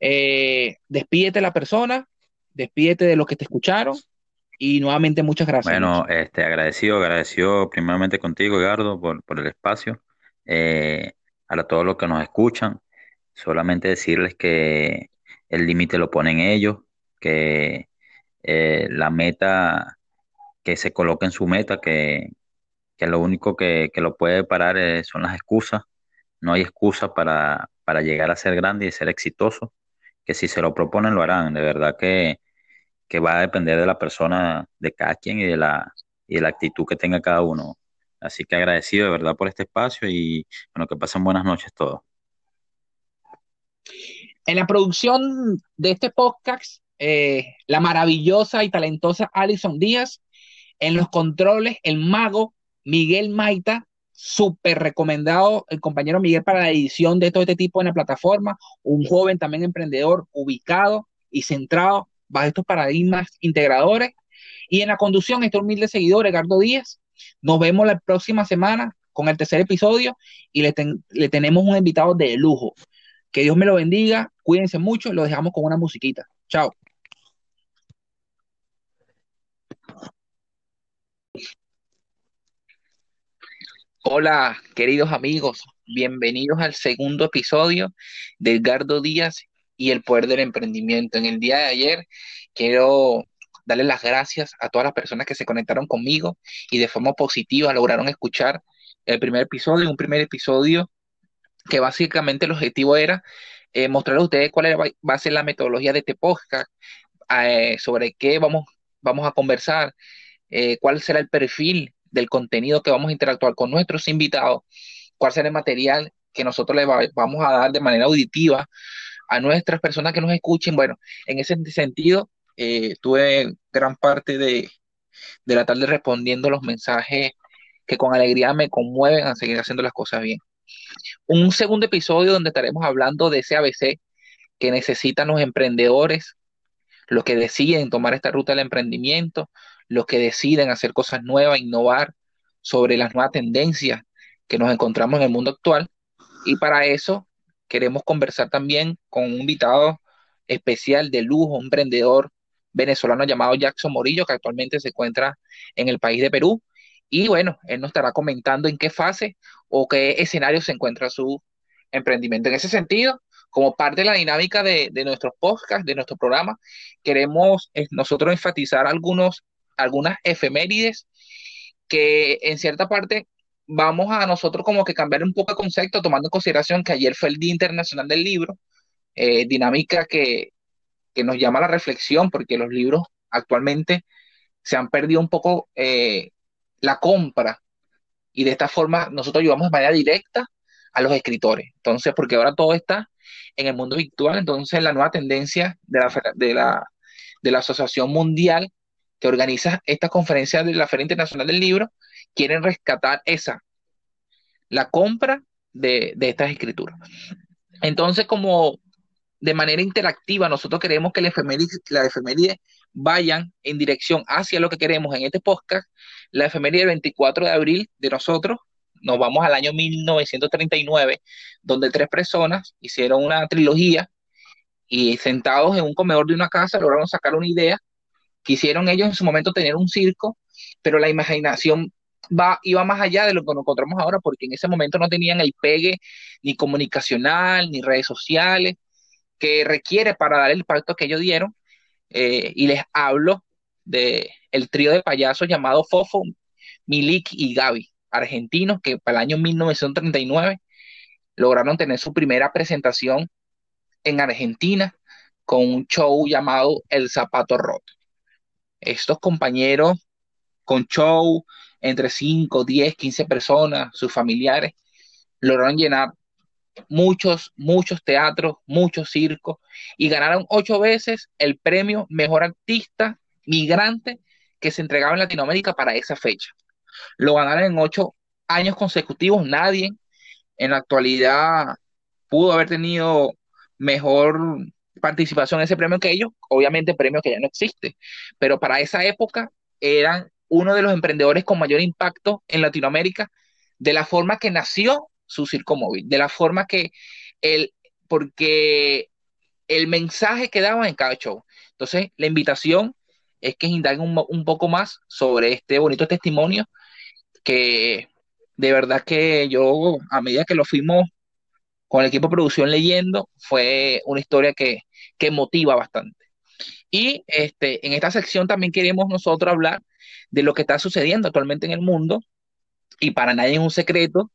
Eh, despídete la persona, despídete de los que te escucharon y nuevamente muchas gracias. Bueno, este, agradecido, agradecido primeramente contigo, Edgardo, por, por el espacio, eh, a todos los que nos escuchan. Solamente decirles que el límite lo ponen ellos, que eh, la meta, que se coloque en su meta, que, lo único que, lo puede parar eh, son las excusas. No hay excusa para, para llegar a ser grande y ser exitoso, que si se lo proponen lo harán. De verdad que, que va a depender de la persona, de cada quien y de la, y de la actitud que tenga cada uno. Así que agradecido de verdad por este espacio y bueno, que pasen buenas noches todos. En la producción de este podcast, eh, la maravillosa y talentosa Alison Díaz. En los controles, el mago Miguel Maita, súper recomendado el compañero Miguel para la edición de todo este tipo en la plataforma. Un joven también emprendedor, ubicado y centrado bajo estos paradigmas integradores. Y en la conducción, este humilde seguidor, Edgardo Díaz. Nos vemos la próxima semana con el tercer episodio y le, le tenemos un invitado de lujo. Que Dios me lo bendiga, cuídense mucho, lo dejamos con una musiquita. Chao. Hola, queridos amigos, bienvenidos al segundo episodio de Edgardo Díaz y el poder del emprendimiento. En el día de ayer quiero darle las gracias a todas las personas que se conectaron conmigo y de forma positiva lograron escuchar el primer episodio, un primer episodio que básicamente el objetivo era eh, mostrarles a ustedes cuál va a ser la metodología de este podcast, eh, sobre qué vamos, vamos a conversar, eh, cuál será el perfil del contenido que vamos a interactuar con nuestros invitados, cuál será el material que nosotros les vamos a dar de manera auditiva a nuestras personas que nos escuchen. Bueno, en ese sentido, tuve gran parte de, de la tarde respondiendo los mensajes que con alegría me conmueven a seguir haciendo las cosas bien un segundo episodio donde estaremos hablando de ese ABC que necesitan los emprendedores, los que deciden tomar esta ruta del emprendimiento, los que deciden hacer cosas nuevas, innovar sobre las nuevas tendencias que nos encontramos en el mundo actual. Y para eso queremos conversar también con un invitado especial de lujo, un emprendedor venezolano llamado Jackson Morillo, que actualmente se encuentra en el país de Perú. Y bueno, él nos estará comentando en qué fase o qué escenario se encuentra su emprendimiento. En ese sentido, como parte de la dinámica de, nuestros podcasts, de nuestro programa, queremos eh, nosotros enfatizar algunos, algunas efemérides que en cierta parte vamos a nosotros como que cambiar un poco de concepto, tomando en consideración que ayer fue el Día Internacional del Libro, eh, dinámica que, nos llama a la reflexión, porque los libros actualmente se han perdido un poco eh, la compra y de esta forma nosotros ayudamos de manera directa a los escritores. Entonces, porque ahora todo está en el mundo virtual, entonces la nueva tendencia de la, de la, de la Asociación Mundial que organiza esta conferencia de la Feria Internacional del Libro, quieren rescatar esa, la compra de, de estas escrituras. Entonces, como de manera interactiva, nosotros queremos que la efeméride, la efeméride vayan en dirección hacia lo que queremos en este podcast, la efeméride del 24 de abril de nosotros, nos vamos al año 1939, donde tres personas hicieron una trilogía y sentados en un comedor de una casa lograron sacar una idea. Quisieron ellos en su momento tener un circo, pero la imaginación va, iba más allá de lo que nos encontramos ahora, porque en ese momento no tenían el pegue ni comunicacional, ni redes sociales, que requiere para dar el impacto que ellos dieron. Eh, y les hablo de trío de payasos llamado Fofo, Milik y Gaby, argentinos que para el año 1939 lograron tener su primera presentación en Argentina con un show llamado El Zapato Roto. Estos compañeros con show entre 5, 10, 15 personas, sus familiares, lograron llenar muchos, muchos teatros, muchos circos y ganaron ocho veces el premio Mejor Artista Migrante que se entregaba en Latinoamérica para esa fecha. Lo ganaron en ocho años consecutivos, nadie en la actualidad pudo haber tenido mejor participación en ese premio que ellos, obviamente premio que ya no existe, pero para esa época eran uno de los emprendedores con mayor impacto en Latinoamérica, de la forma que nació su circo móvil, de la forma que él, porque el mensaje que daban en cada show. Entonces, la invitación es que indaguen un, un poco más sobre este bonito testimonio que de verdad que yo, a medida que lo fuimos con el equipo de producción leyendo, fue una historia que, que motiva bastante. Y este, en esta sección también queremos nosotros hablar de lo que está sucediendo actualmente en el mundo, y para nadie es un secreto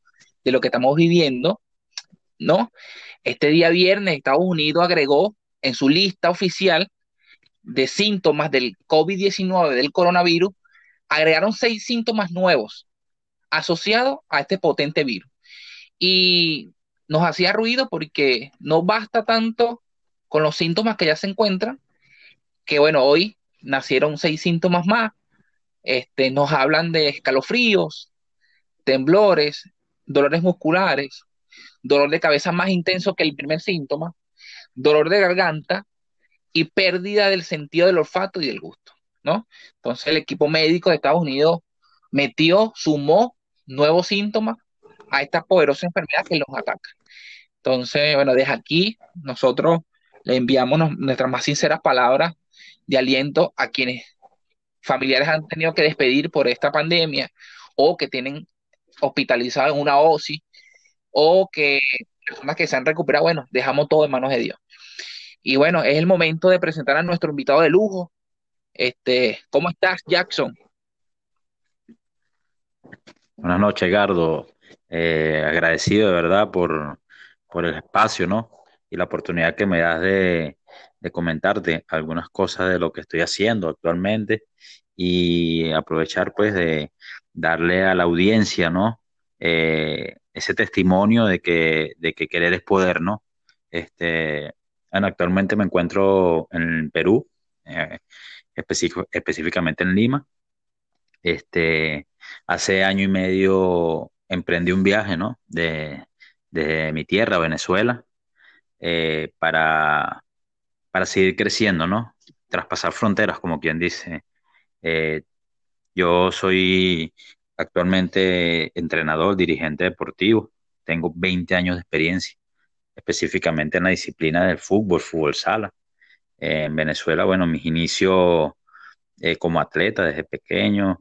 de lo que estamos viviendo, ¿no? Este día viernes Estados Unidos agregó en su lista oficial de síntomas del COVID-19, del coronavirus, agregaron seis síntomas nuevos asociados a este potente virus. Y nos hacía ruido porque no basta tanto con los síntomas que ya se encuentran, que bueno, hoy nacieron seis síntomas más. Este, nos hablan de escalofríos, temblores, dolores musculares, dolor de cabeza más intenso que el primer síntoma, dolor de garganta y pérdida del sentido del olfato y del gusto, ¿no? Entonces el equipo médico de Estados Unidos metió, sumó nuevos síntomas a esta poderosa enfermedad que los ataca. Entonces, bueno, desde aquí nosotros le enviamos nuestras más sinceras palabras de aliento a quienes familiares han tenido que despedir por esta pandemia o que tienen hospitalizados en una OSI o que personas que se han recuperado, bueno, dejamos todo en manos de Dios. Y bueno, es el momento de presentar a nuestro invitado de lujo. Este, ¿cómo estás, Jackson? Buenas noches, Gardo. Eh, agradecido de verdad por, por, el espacio, ¿no? Y la oportunidad que me das de, comentarte algunas cosas de lo que estoy haciendo actualmente y aprovechar pues de darle a la audiencia, ¿no? Eh, ese testimonio de que, de que querer es poder, ¿no? Este, actualmente me encuentro en Perú, eh, específicamente en Lima. Este, hace año y medio emprendí un viaje, ¿no? De, de mi tierra, Venezuela, eh, para, para seguir creciendo, ¿no? Traspasar fronteras, como quien dice. Yo soy actualmente entrenador, dirigente deportivo, tengo 20 años de experiencia, específicamente en la disciplina del fútbol, fútbol sala. en Venezuela, bueno, mis inicios eh, como atleta desde pequeño,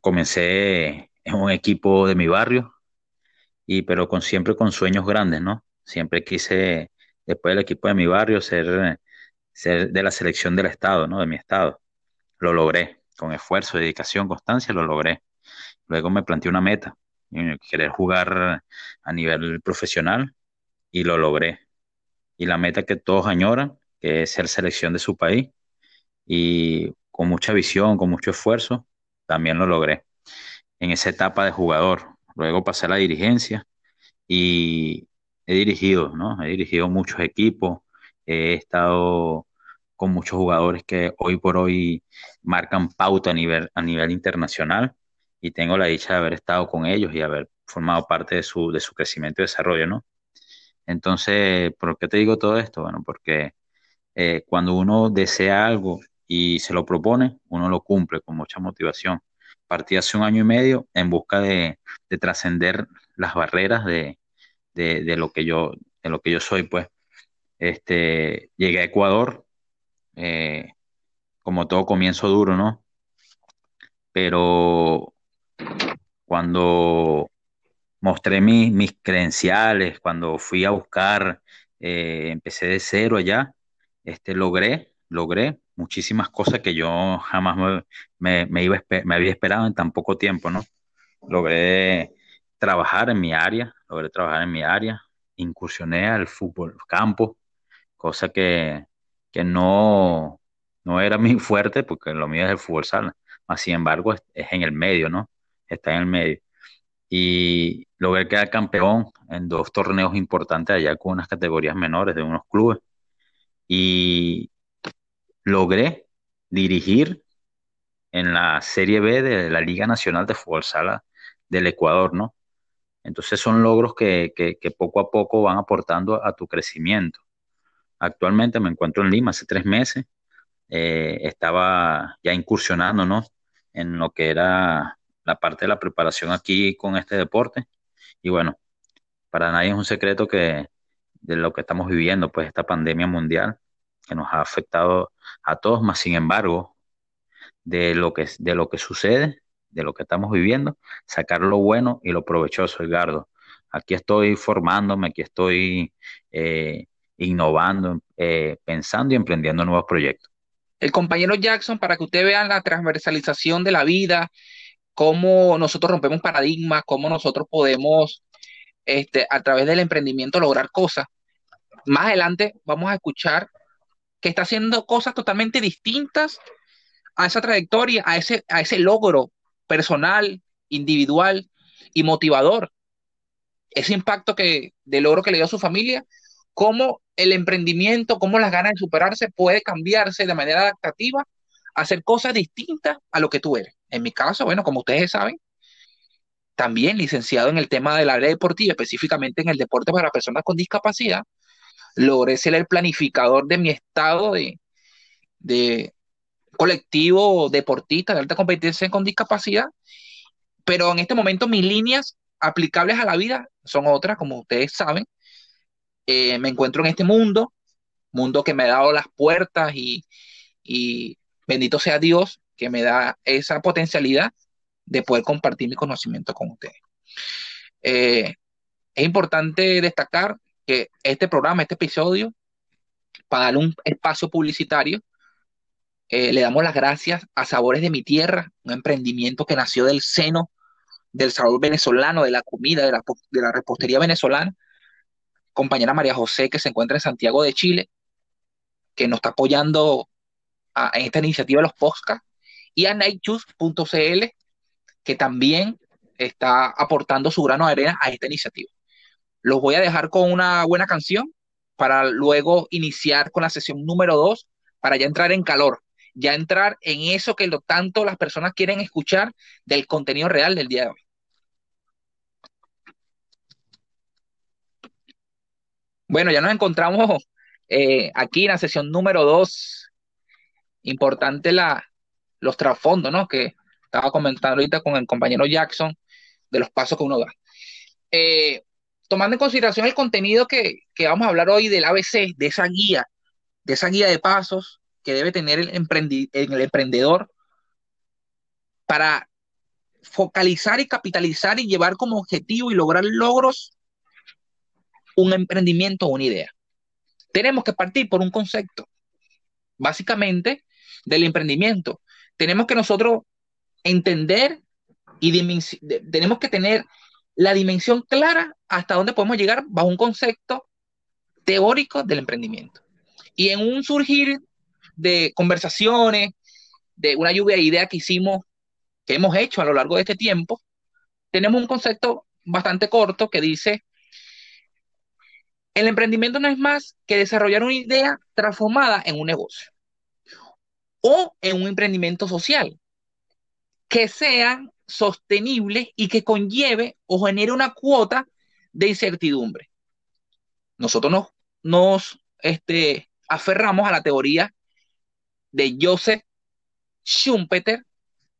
comencé en un equipo de mi barrio, y pero con siempre con sueños grandes, ¿no? Siempre quise, después del equipo de mi barrio, ser de la selección del estado, ¿no? De mi estado. Lo logré, con esfuerzo, dedicación, constancia, lo logré. Luego me planteé una meta, querer jugar a nivel profesional y lo logré. Y la meta que todos añoran, que es ser selección de su país, y con mucha visión, con mucho esfuerzo, también lo logré en esa etapa de jugador. Luego pasé a la dirigencia y he dirigido, ¿no? He dirigido muchos equipos, he estado con muchos jugadores que hoy por hoy marcan pauta a nivel, a nivel internacional y tengo la dicha de haber estado con ellos y haber formado parte de su, de su crecimiento y desarrollo, ¿no? Entonces, ¿por qué te digo todo esto? Bueno, porque eh, cuando uno desea algo y se lo propone, uno lo cumple con mucha motivación. partí hace un año y medio en busca de, trascender las barreras de, lo que yo, de lo que yo soy, pues. Este, llegué a Ecuador, eh, como todo comienzo duro, ¿no? Pero cuando mostré mis credenciales, cuando fui a buscar, eh, empecé de cero allá, este, logré, logré muchísimas cosas que yo jamás me, me, iba, me había esperado en tan poco tiempo, ¿no? Logré trabajar en mi área, logré trabajar en mi área, incursioné al fútbol campo, cosa que, que no, no era muy fuerte porque lo mío es el fútbol sala, más sin embargo es, en el medio, ¿no? Está en el medio. Y logré quedar campeón en dos torneos importantes allá con unas categorías menores de unos clubes. Y logré dirigir en la Serie B de la Liga Nacional de Fútbol Sala del Ecuador, ¿no? Entonces son logros que, poco a poco van aportando a tu crecimiento. Actualmente me encuentro en Lima hace tres meses. Eh, estaba ya incursionando, ¿no? En lo que era la parte de la preparación aquí con este deporte. Y bueno, para nadie es un secreto que de lo que estamos viviendo, pues esta pandemia mundial que nos ha afectado a todos, más sin embargo, de lo que, de lo que sucede, de lo que estamos viviendo, sacar lo bueno y lo provechoso, Edgardo. Aquí estoy formándome, aquí estoy eh, innovando, eh, pensando y emprendiendo nuevos proyectos. El compañero Jackson, para que ustedes vean la transversalización de la vida, cómo nosotros rompemos paradigmas, cómo nosotros podemos, este, a través del emprendimiento, lograr cosas. Más adelante vamos a escuchar que está haciendo cosas totalmente distintas a esa trayectoria, a ese, a ese logro personal, individual y motivador. Ese impacto que, de logro que le dio a su familia, cómo el emprendimiento, cómo las ganas de superarse puede cambiarse de manera adaptativa, hacer cosas distintas a lo que tú eres. En mi caso, bueno, como ustedes saben, también licenciado en el tema de la área deportiva, específicamente en el deporte para personas con discapacidad, logré ser el planificador de mi estado de, de colectivo deportista de alta competencia con discapacidad, pero en este momento mis líneas aplicables a la vida son otras, como ustedes saben. Eh, me encuentro en este mundo, mundo que me ha dado las puertas y, bendito sea Dios que me da esa potencialidad de poder compartir mi conocimiento con ustedes. Eh, es importante destacar que este programa, este episodio, para darle un espacio publicitario, eh, le damos las gracias a Sabores de mi Tierra, un emprendimiento que nació del seno del sabor venezolano, de la comida, de la repostería venezolana. Compañera María José, que se encuentra en Santiago de Chile, que nos está apoyando en esta iniciativa de los podcasts, y a nightjuice.cl, que también está aportando su grano de arena a esta iniciativa. Los voy a dejar con una buena canción para luego iniciar con la sesión número dos, para ya entrar en calor, ya entrar en eso que lo tanto las personas quieren escuchar del contenido real del día de hoy. Bueno, ya nos encontramos eh, aquí en la sesión número dos. Importante la, los trasfondos, ¿no? Que estaba comentando ahorita con el compañero Jackson de los pasos que uno da. Eh, tomando en consideración el contenido que, vamos a hablar hoy del ABC, de esa guía, de esa guía de pasos que debe tener el, el emprendedor para focalizar y capitalizar y llevar como objetivo y lograr logros un emprendimiento o una idea. Tenemos que partir por un concepto, básicamente, del emprendimiento. Tenemos que nosotros entender y tenemos que tener la dimensión clara hasta dónde podemos llegar bajo un concepto teórico del emprendimiento. Y en un surgir de conversaciones, de una lluvia de ideas que hicimos, que hemos hecho a lo largo de este tiempo, tenemos un concepto bastante corto que dice, el emprendimiento no es más que desarrollar una idea transformada en un negocio o en un emprendimiento social que sea sostenible y que conlleve o genere una cuota de incertidumbre. Nosotros nos, nos este, aferramos a la teoría de Joseph Schumpeter,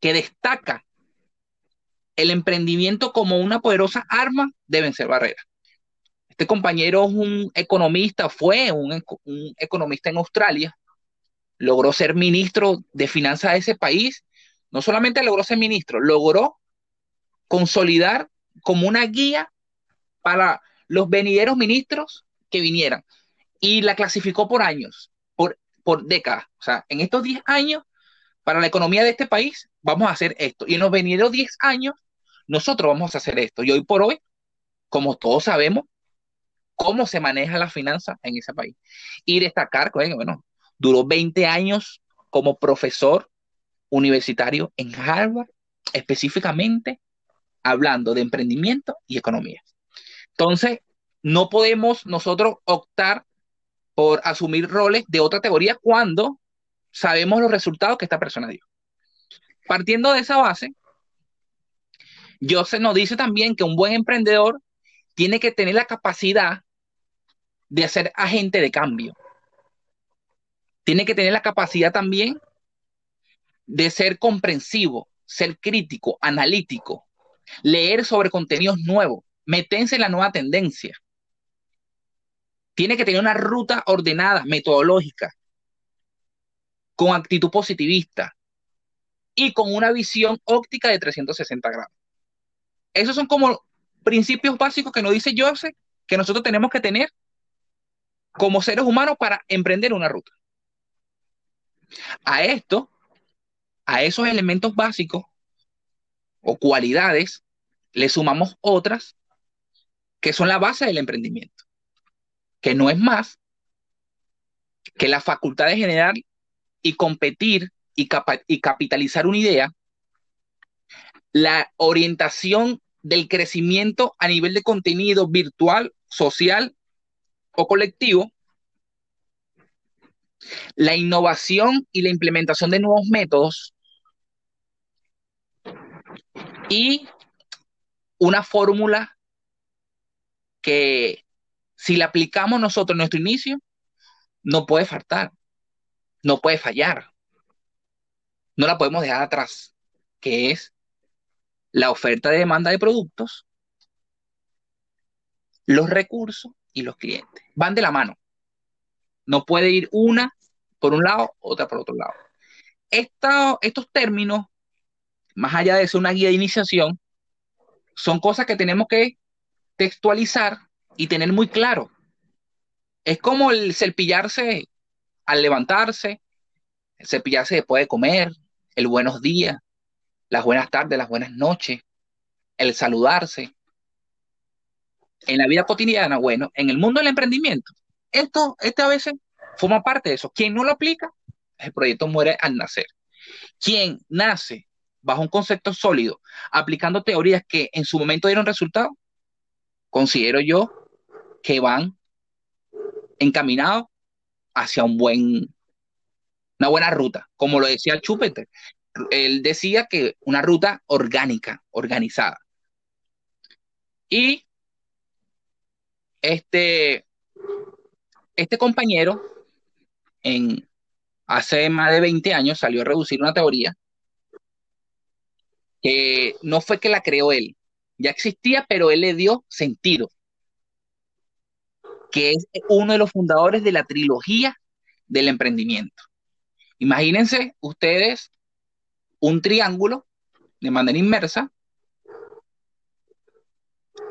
que destaca el emprendimiento como una poderosa arma deben ser barreras. Este compañero es un economista, fue un, economista en Australia, logró ser ministro de finanzas de ese país. No solamente logró ser ministro, logró consolidar como una guía para los venideros ministros que vinieran. Y la clasificó por años, por, por décadas. O sea, en estos 10 años, para la economía de este país, vamos a hacer esto. Y en los venideros 10 años, nosotros vamos a hacer esto. Y hoy por hoy, como todos sabemos, cómo se maneja la finanza en ese país. Y destacar, bueno, duró 20 años como profesor universitario en Harvard, específicamente hablando de emprendimiento y economía. Entonces, no podemos nosotros optar por asumir roles de otra teoría cuando sabemos los resultados que esta persona dio. Partiendo de esa base, Joseph nos dice también que un buen emprendedor tiene que tener la capacidad de ser agente de cambio. Tiene que tener la capacidad también de ser comprensivo, ser crítico, analítico, leer sobre contenidos nuevos, meterse en la nueva tendencia. Tiene que tener una ruta ordenada, metodológica, con actitud positivista y con una visión óptica de 360 grados. Esos son como principios básicos que nos dice Joseph que nosotros tenemos que tener como seres humanos para emprender una ruta. A esto, a esos elementos básicos o cualidades, le sumamos otras que son la base del emprendimiento, que no es más que la facultad de generar y competir y, y capitalizar una idea, la orientación del crecimiento a nivel de contenido virtual, social colectivo, la innovación y la implementación de nuevos métodos y una fórmula que si la aplicamos nosotros en nuestro inicio, no puede faltar, no puede fallar, no la podemos dejar atrás, que es la oferta de demanda de productos, los recursos y los clientes. Van de la mano. No puede ir una por un lado, otra por otro lado. estos términos, más allá de ser una guía de iniciación, son cosas que tenemos que textualizar y tener muy claro. Es como el cepillarse al levantarse, el cepillarse después de comer, el buenos días, las buenas tardes, las buenas noches, el saludarse. En la vida cotidiana, bueno, en el mundo del emprendimiento, esto, este a veces forma parte de eso. Quien no lo aplica, el proyecto muere al nacer. Quien nace bajo un concepto sólido, aplicando teorías que en su momento dieron resultado, considero yo que van encaminados hacia un buen, una buena ruta, como lo decía Schumpeter. Él decía que una ruta orgánica, organizada. Y este, este compañero, en, hace más de 20 años, salió a reducir una teoría que no fue que la creó él, ya existía, pero él le dio sentido, que es uno de los fundadores de la trilogía del emprendimiento. Imagínense ustedes un triángulo de manera inmersa,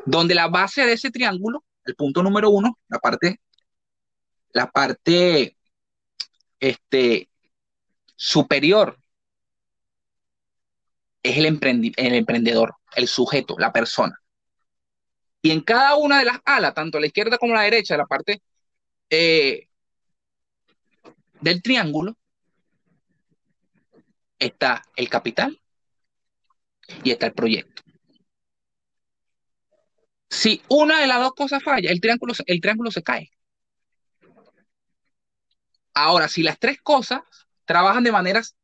donde la base de ese triángulo, el punto número uno, la parte la parte este, superior es el, el emprendedor, el sujeto, la persona. Y en cada una de las alas, tanto la izquierda como la derecha, la parte eh, del triángulo, está el capital y está el proyecto. Si una de las dos cosas falla, el triángulo, el triángulo se cae. Ahora, si las tres cosas trabajan de maneras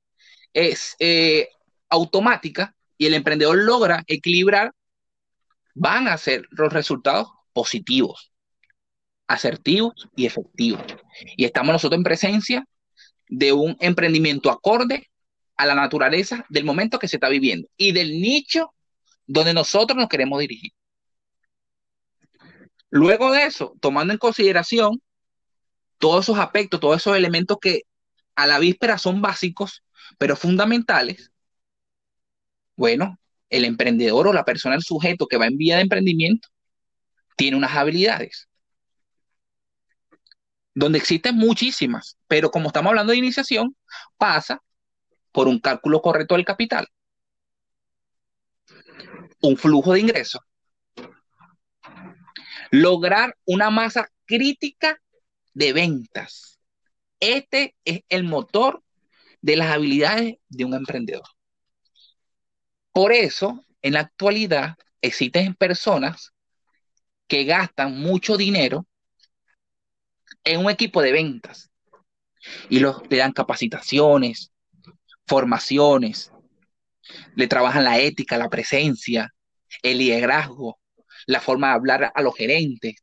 es, eh, automáticas y el emprendedor logra equilibrar, van a ser los resultados positivos, asertivos y efectivos. Y estamos nosotros en presencia de un emprendimiento acorde a la naturaleza del momento que se está viviendo y del nicho donde nosotros nos queremos dirigir. Luego de eso, tomando en consideración todos esos aspectos, todos esos elementos que a la víspera son básicos, pero fundamentales, bueno, el emprendedor o la persona, el sujeto que va en vía de emprendimiento, tiene unas habilidades, donde existen muchísimas, pero como estamos hablando de iniciación, pasa por un cálculo correcto del capital, un flujo de ingresos, lograr una masa crítica de ventas. Este es el motor de las habilidades de un emprendedor. Por eso, en la actualidad, existen personas que gastan mucho dinero en un equipo de ventas y los, le dan capacitaciones, formaciones, le trabajan la ética, la presencia, el liderazgo, la forma de hablar a los gerentes,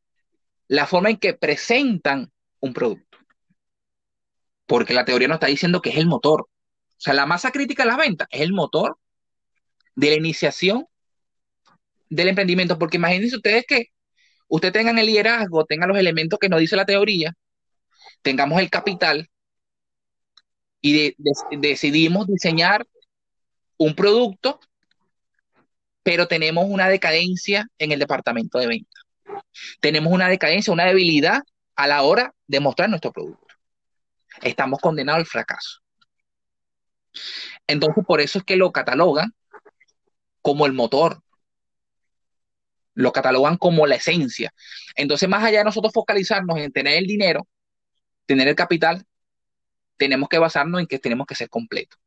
la forma en que presentan un producto. Porque la teoría nos está diciendo que es el motor. O sea, la masa crítica de las ventas es el motor de la iniciación del emprendimiento. Porque imagínense ustedes que usted tengan el liderazgo, tengan los elementos que nos dice la teoría, tengamos el capital y decidimos diseñar un producto, pero tenemos una decadencia en el departamento de ventas. Tenemos una decadencia, una debilidad a la hora de mostrar nuestro producto. Estamos condenados al fracaso. Entonces, por eso es que lo catalogan como el motor, lo catalogan como la esencia. Entonces, más allá de nosotros focalizarnos en tener el dinero, tener el capital, tenemos que basarnos en que tenemos que ser completos.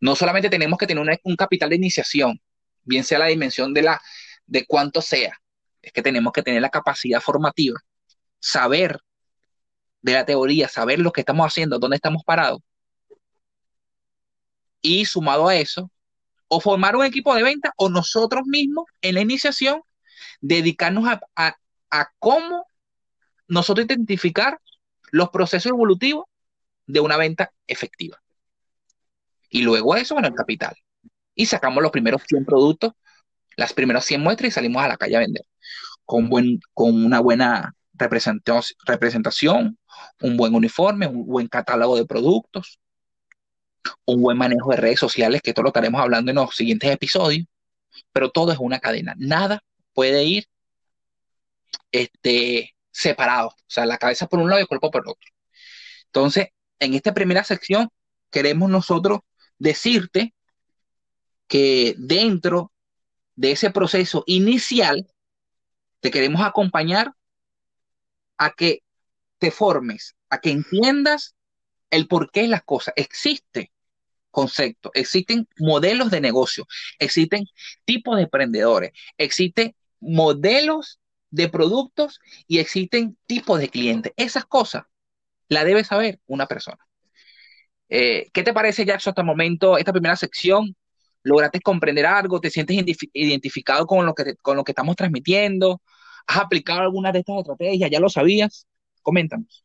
No solamente tenemos que tener un capital de iniciación, bien sea la dimensión de, la, de cuánto sea, es que tenemos que tener la capacidad formativa, saber de la teoría, saber lo que estamos haciendo, dónde estamos parados. Y sumado a eso, o formar un equipo de venta o nosotros mismos en la iniciación dedicarnos a, cómo nosotros identificar los procesos evolutivos de una venta efectiva. Y luego eso, bueno, el capital. Y sacamos los primeros 100 productos, las primeras 100 muestras y salimos a la calle a vender. Con, buen, con una buena representación, un buen uniforme, un buen catálogo de productos, un buen manejo de redes sociales, que esto lo estaremos hablando en los siguientes episodios, pero todo es una cadena. Nada puede ir este, separado, o sea, la cabeza por un lado y el cuerpo por otro. Entonces, en esta primera sección, queremos nosotros decirte que dentro de ese proceso inicial, te queremos acompañar a que te formes, a que entiendas el por qué las cosas. Existe concepto, existen modelos de negocio, existen tipos de emprendedores, existen modelos de productos y existen tipos de clientes. Esas cosas las debe saber una persona. Eh, ¿Qué te parece, Jackson, hasta el momento, esta primera sección? ¿Lograste comprender algo? ¿Te sientes identificado con lo, que con lo que estamos transmitiendo? ¿Has aplicado alguna de estas estrategias? ¿Ya lo sabías? Coméntanos.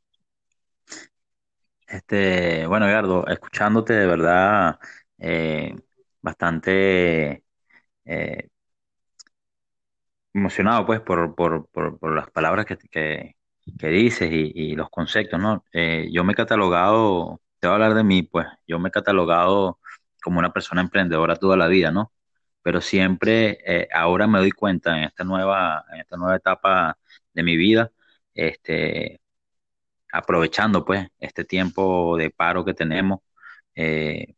Este, bueno, Edgardo, escuchándote de verdad eh, bastante eh, emocionado pues por, por, por, las palabras que, que, dices y, los conceptos, ¿no? Eh, yo me he catalogado, te voy a hablar de mí, pues yo me he catalogado como una persona emprendedora toda la vida, ¿no? Pero siempre, ahora me doy cuenta en esta nueva, en esta nueva etapa de mi vida, este, aprovechando pues este tiempo de paro que tenemos, eh,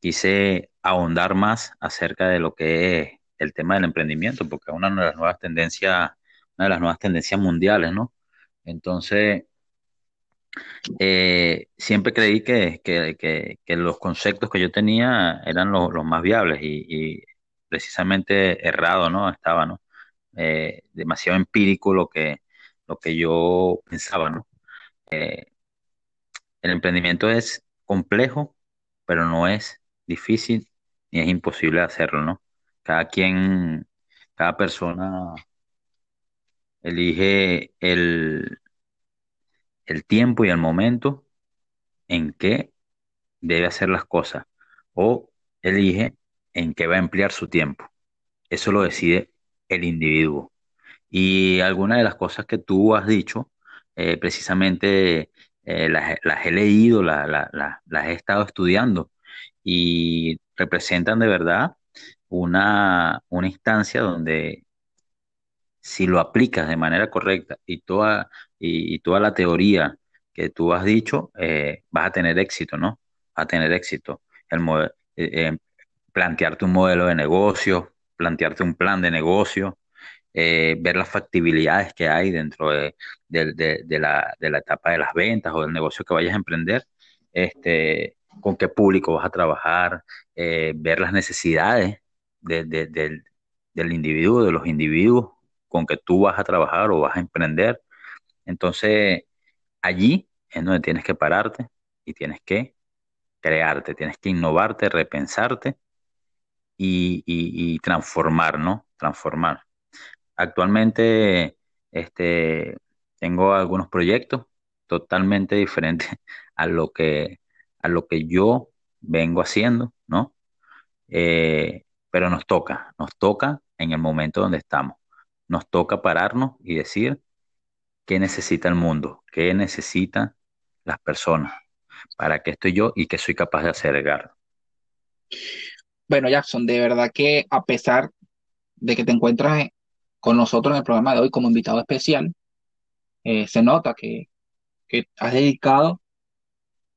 quise ahondar más acerca de lo que es el tema del emprendimiento, porque es una de las nuevas tendencias, una de las nuevas tendencias mundiales, ¿no? Entonces, eh, siempre creí que, los conceptos que yo tenía eran los, más viables y, precisamente errado, ¿no? Estaba, ¿no? Eh, demasiado empírico lo que, lo que yo pensaba, ¿no? Eh, el emprendimiento es complejo, pero no es difícil ni es imposible hacerlo, ¿no? Cada quien, cada persona elige el, el tiempo y el momento en que debe hacer las cosas o elige en qué va a emplear su tiempo. eso lo decide el individuo. Y algunas de las cosas que tú has dicho, eh, precisamente eh, las, las he leído, la- la- la- las he estado estudiando y representan de verdad una, una instancia donde si lo aplicas de manera correcta y toda, y, toda la teoría que tú has dicho, eh, vas a tener éxito, ¿no? A tener éxito. El, eh, eh, plantearte un modelo de negocio, plantearte un plan de negocio, eh, ver las factibilidades que hay dentro de, de- de- de la, de la etapa de las ventas o del negocio que vayas a emprender, este, con qué público vas a trabajar, ver las necesidades de- de- del del individuo, de los individuos con que tú vas a trabajar o vas a emprender. Entonces, allí es donde tienes que pararte y tienes que crearte, tienes que innovarte, repensarte y, y- y transformar, ¿no? Transformar. Actualmente, este, tengo algunos proyectos totalmente diferentes <laughs> a lo que, a lo que yo vengo haciendo, ¿no? Eh, pero nos toca, nos toca en el momento donde estamos. Nos toca pararnos y decir qué necesita el mundo, qué necesitan las personas, para qué estoy yo y qué soy capaz de hacer, Edgar. Bueno, Jackson, de verdad que a pesar de que te encuentras con nosotros en el programa de hoy como invitado especial, eh, se nota que, que has dedicado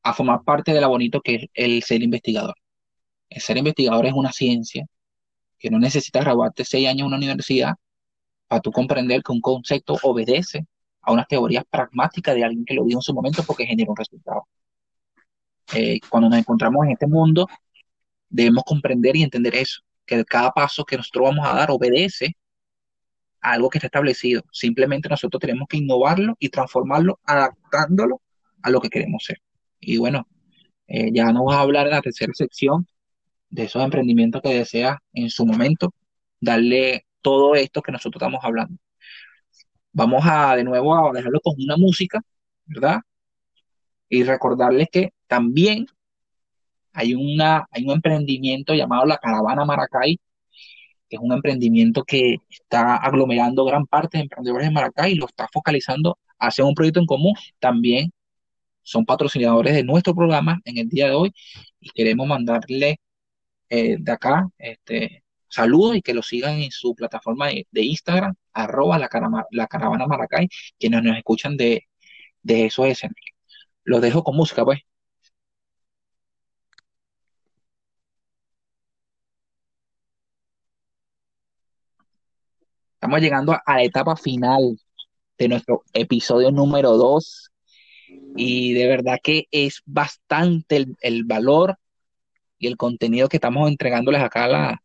a formar parte de lo bonito que es el ser investigador. El ser investigador es una ciencia que no necesitas graduarte seis años en una universidad para tú comprender que un concepto obedece a unas teorías pragmáticas de alguien que lo dijo en su momento porque genera un resultado. Eh, cuando nos encontramos en este mundo, debemos comprender y entender eso, que cada paso que nosotros vamos a dar obedece a algo que está establecido. Simplemente nosotros tenemos que innovarlo y transformarlo, adaptándolo a lo que queremos ser. Y bueno, eh, ya nos vas a hablar en la tercera sección de esos emprendimientos que deseas en su momento, darle todo esto que nosotros estamos hablando. Vamos a de nuevo a dejarlo con una música, ¿verdad? Y recordarles que también hay, una, hay un emprendimiento llamado la Caravana Maracay, que es un emprendimiento que está aglomerando gran parte de emprendedores de Maracay y lo está focalizando hacia un proyecto en común. También son patrocinadores de nuestro programa en el día de hoy y queremos mandarle eh, de acá este, saludos y que lo sigan en su plataforma de, de Instagram, arroba la, la caravana Maracay, quienes nos escuchan de, de escenarios. Los dejo con música, pues. Estamos llegando a, la etapa final de nuestro episodio número 2 y de verdad que es bastante el, valor y el contenido que estamos entregándoles acá a,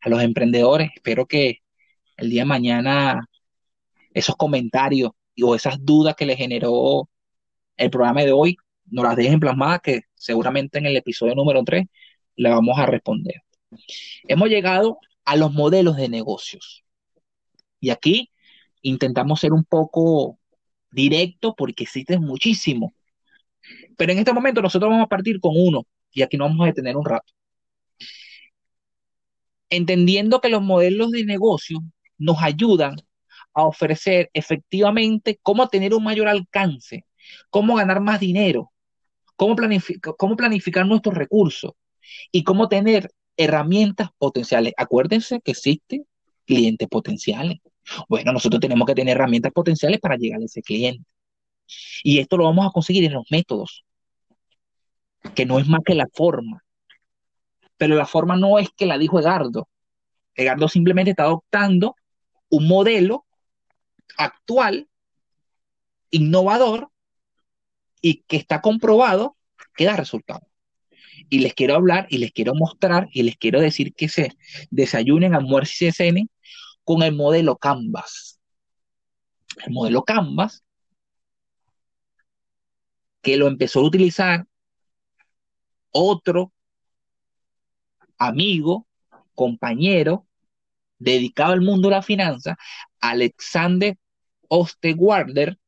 a los emprendedores. Espero que el día de mañana esos comentarios o esas dudas que les generó el programa de hoy nos las dejen plasmadas, que seguramente en el episodio número 3 le vamos a responder. Hemos llegado a los modelos de negocios. Y aquí intentamos ser un poco directo porque existen muchísimos. Pero en este momento nosotros vamos a partir con uno y aquí nos vamos a detener un rato. Entendiendo que los modelos de negocio nos ayudan a ofrecer efectivamente cómo tener un mayor alcance, cómo ganar más dinero, cómo, planific cómo planificar nuestros recursos y cómo tener herramientas potenciales. Acuérdense que existen clientes potenciales. Bueno, nosotros tenemos que tener herramientas potenciales para llegar a ese cliente. Y esto lo vamos a conseguir en los métodos, que no es más que la forma. Pero la forma no es que la dijo Egardo. Egardo simplemente está adoptando un modelo actual, innovador, y que está comprobado que da resultados. Y les quiero hablar y les quiero mostrar y les quiero decir que se desayunen, almuercen y se cenen con el modelo Canvas. El modelo Canvas, que lo empezó a utilizar otro amigo, compañero, dedicado al mundo de la finanza, Alexander Osterwalder,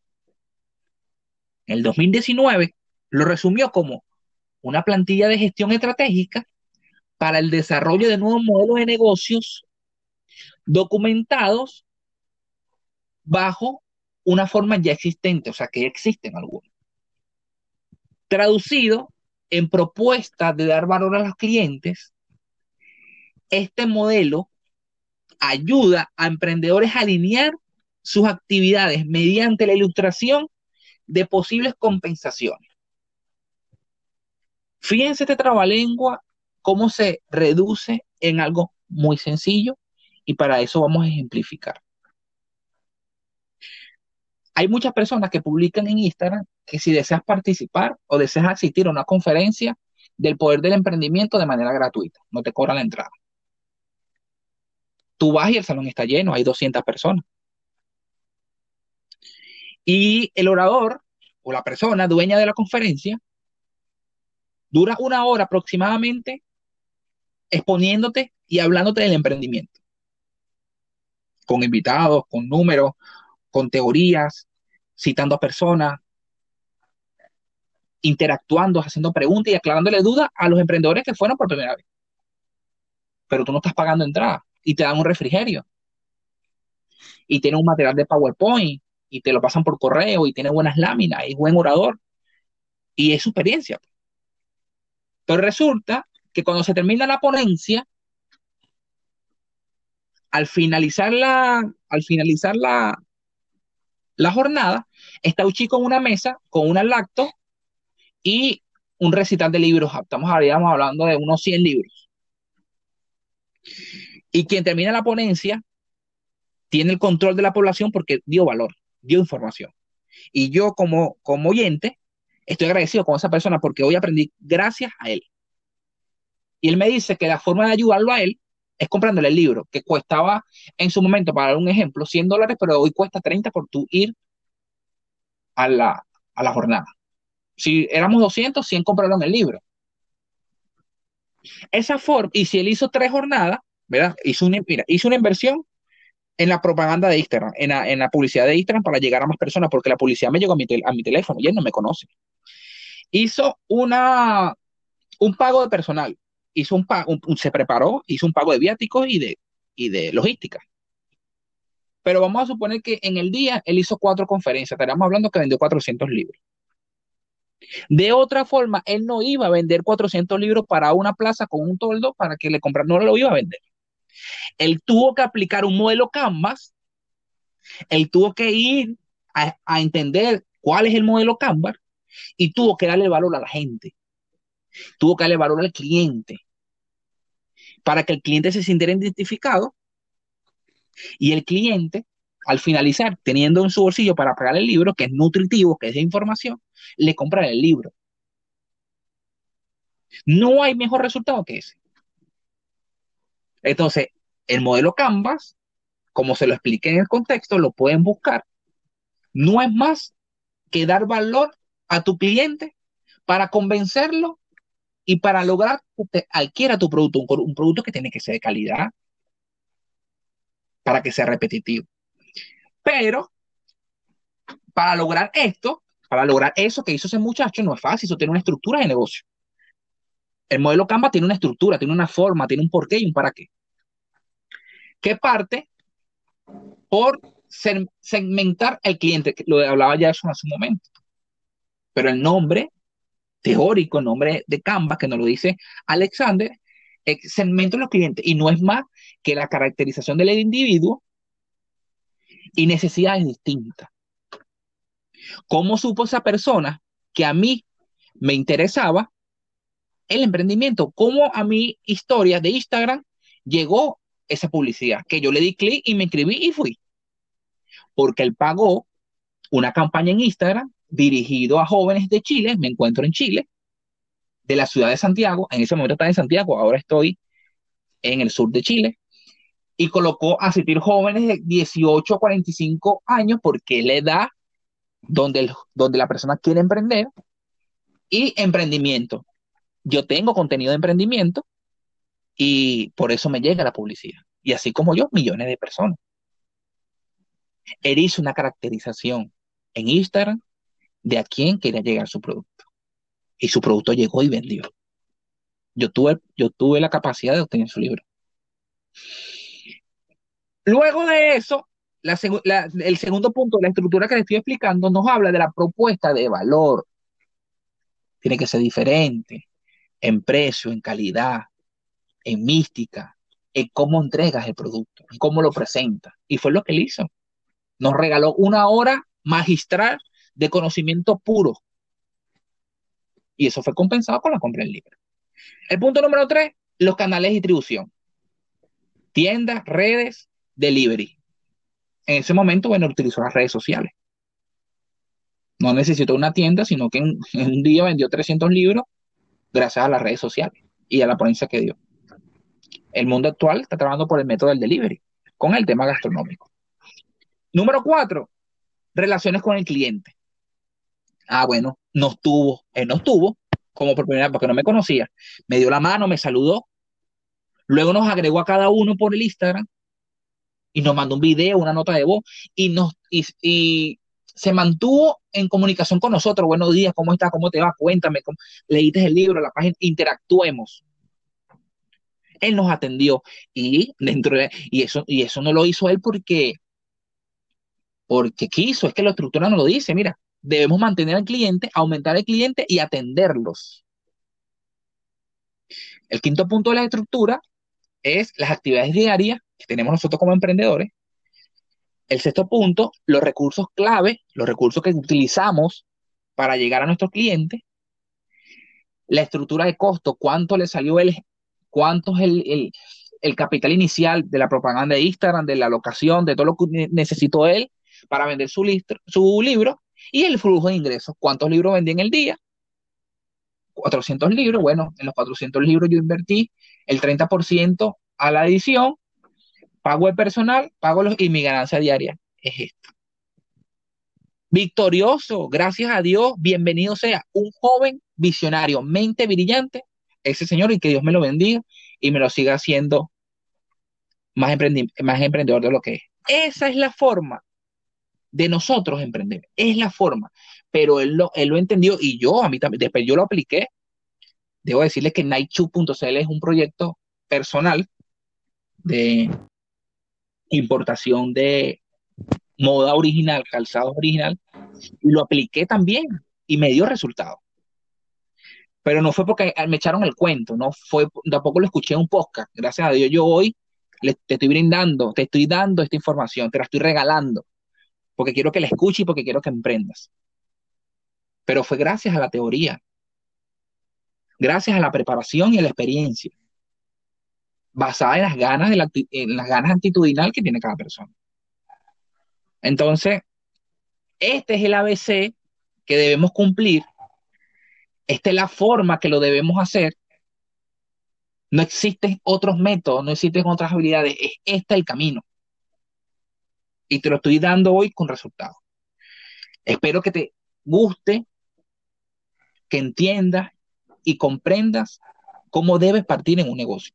en el 2019, lo resumió como una plantilla de gestión estratégica para el desarrollo de nuevos modelos de negocios documentados bajo una forma ya existente, o sea, que existen algunos. Traducido en propuesta de dar valor a los clientes, este modelo ayuda a emprendedores a alinear sus actividades mediante la ilustración de posibles compensaciones. Fíjense este trabalengua, cómo se reduce en algo muy sencillo y para eso vamos a ejemplificar. Hay muchas personas que publican en Instagram que si deseas participar o deseas asistir a una conferencia del poder del emprendimiento de manera gratuita, no te cobran la entrada. Tú vas y el salón está lleno, hay 200 personas. Y el orador o la persona dueña de la conferencia dura una hora aproximadamente exponiéndote y hablándote del emprendimiento. Con invitados, con números, con teorías, citando a personas, interactuando, haciendo preguntas y aclarándole dudas a los emprendedores que fueron por primera vez. Pero tú no estás pagando entrada y te dan un refrigerio. Y tiene un material de PowerPoint y te lo pasan por correo y tiene buenas láminas y buen orador. Y es su experiencia. Pero resulta que cuando se termina la ponencia, al finalizar la, al finalizar la, la jornada, está un chico en una mesa con una lacto y un recital de libros. Estamos hablando de unos 100 libros. Y quien termina la ponencia tiene el control de la población porque dio valor, dio información. Y yo como, como oyente estoy agradecido con esa persona porque hoy aprendí gracias a él. Y él me dice que la forma de ayudarlo a él es comprándole el libro, que costaba en su momento, para dar un ejemplo, 100 dólares, pero hoy cuesta 30 por tu ir a la, a la jornada. Si éramos 200, 100 compraron el libro. Esa forma, y si él hizo tres jornadas, ¿verdad? Hizo una, hizo una inversión en la propaganda de Instagram, en la, en la, publicidad de Instagram para llegar a más personas, porque la publicidad me llegó a mi, teléfono y él no me conoce. Hizo un pago de personal, hizo un, pago, se preparó, hizo un pago de viáticos y de, logística. Pero vamos a suponer que en el día él hizo cuatro conferencias, estaríamos hablando que vendió 400 libros. De otra forma, él no iba a vender 400 libros para una plaza con un toldo para que le compraran, no lo iba a vender. Él tuvo que aplicar un modelo Canvas, él tuvo que ir a, entender cuál es el modelo Canvas y tuvo que darle valor a la gente, tuvo que darle valor al cliente, para que el cliente se sintiera identificado y el cliente, al finalizar, teniendo en su bolsillo para pagar el libro, que es nutritivo, que es información, le compra el libro. No hay mejor resultado que ese. Entonces, el modelo Canvas, como se lo expliqué en el contexto, lo pueden buscar. No es más que dar valor a tu cliente para convencerlo y para lograr que adquiera tu producto, un, producto que tiene que ser de calidad, para que sea repetitivo. Pero para lograr esto, para lograr eso que hizo ese muchacho, no es fácil, eso tiene una estructura de negocio. El modelo Canva tiene una estructura, tiene una forma, tiene un porqué y un para qué. ¿Qué parte por segmentar al cliente, lo hablaba ya eso en su momento. Pero el nombre teórico, nombre de Canva, que nos lo dice Alexander, segmento de los clientes y no es más que la caracterización del individuo y necesidades distintas. ¿Cómo supo esa persona que a mí me interesaba el emprendimiento? ¿Cómo a mi historia de Instagram llegó esa publicidad? Que yo le di clic y me inscribí y fui. Porque él pagó una campaña en Instagram dirigido a jóvenes de Chile, me encuentro en Chile, de la ciudad de Santiago, en ese momento estaba en Santiago, ahora estoy en el sur de Chile, y colocó a asistir jóvenes de 18 a 45 años porque es la edad donde, donde la persona quiere emprender y emprendimiento. Yo tengo contenido de emprendimiento y por eso me llega la publicidad. Y así como yo, millones de personas. Él hizo una caracterización en Instagram de a quién quería llegar su producto. Y su producto llegó y vendió. Yo tuve, yo tuve la capacidad de obtener su libro. Luego de eso, la, el segundo punto, la estructura que le estoy explicando, nos habla de la propuesta de valor. Tiene que ser diferente en precio, en calidad, en mística, en cómo entregas el producto, en cómo lo presentas. Y fue lo que él hizo. Nos regaló una hora magistral de conocimiento puro. Y eso fue compensado con la compra del libro. El punto número tres, los canales de distribución. Tiendas, redes, delivery. En ese momento, bueno, utilizó las redes sociales. No necesitó una tienda, sino que en, un día vendió 300 libros gracias a las redes sociales y a la ponencia que dio. El mundo actual está trabajando por el método del delivery, con el tema gastronómico. Número cuatro, relaciones con el cliente. Ah, bueno, no estuvo, él no estuvo, como por primera vez, porque no me conocía. Me dio la mano, me saludó. Luego nos agregó a cada uno por el Instagram y nos mandó un video, una nota de voz y nos y, se mantuvo en comunicación con nosotros. Buenos días, ¿cómo estás? ¿Cómo te va? Cuéntame, leíste el libro, la página, interactuemos. Él nos atendió y dentro de, y eso y eso no lo hizo él porque porque quiso, es que la estructura nos lo dice, mira, debemos mantener al cliente, aumentar el cliente y atenderlos. El quinto punto de la estructura es las actividades diarias que tenemos nosotros como emprendedores. El sexto punto, los recursos clave, los recursos que utilizamos para llegar a nuestros clientes. La estructura de costo, cuánto le salió el, cuánto es el, el capital inicial de la propaganda de Instagram, de la locación, de todo lo que necesitó él para vender su, su libro y el flujo de ingresos. ¿Cuántos libros vendí en el día? 400 libros. Bueno, en los 400 libros yo invertí el 30% a la edición, pago el personal, pago los y mi ganancia diaria es esta. Victorioso, gracias a Dios, bienvenido sea un joven visionario, mente brillante, ese señor y que Dios me lo bendiga y me lo siga haciendo más, más emprendedor de lo que es. Esa es la forma de nosotros emprender. Es la forma. Pero él lo, él lo entendió y yo, a mí también, después yo lo apliqué. Debo decirles que Nightchu.cl es un proyecto personal de importación de moda original, calzado original, y lo apliqué también y me dio resultado. Pero no fue porque me echaron el cuento, no fue, tampoco lo escuché en un podcast. Gracias a Dios, yo hoy le, te estoy brindando, te estoy dando esta información, te la estoy regalando porque quiero que la escuches y porque quiero que emprendas. Pero fue gracias a la teoría, gracias a la preparación y a la experiencia, basada en las ganas, de en las ganas actitudinal que tiene cada persona. Entonces, este es el ABC que debemos cumplir. Esta es la forma que lo debemos hacer. No existen otros métodos, no existen otras habilidades. Es este el camino y te lo estoy dando hoy con resultados. Espero que te guste, que entiendas y comprendas cómo debes partir en un negocio.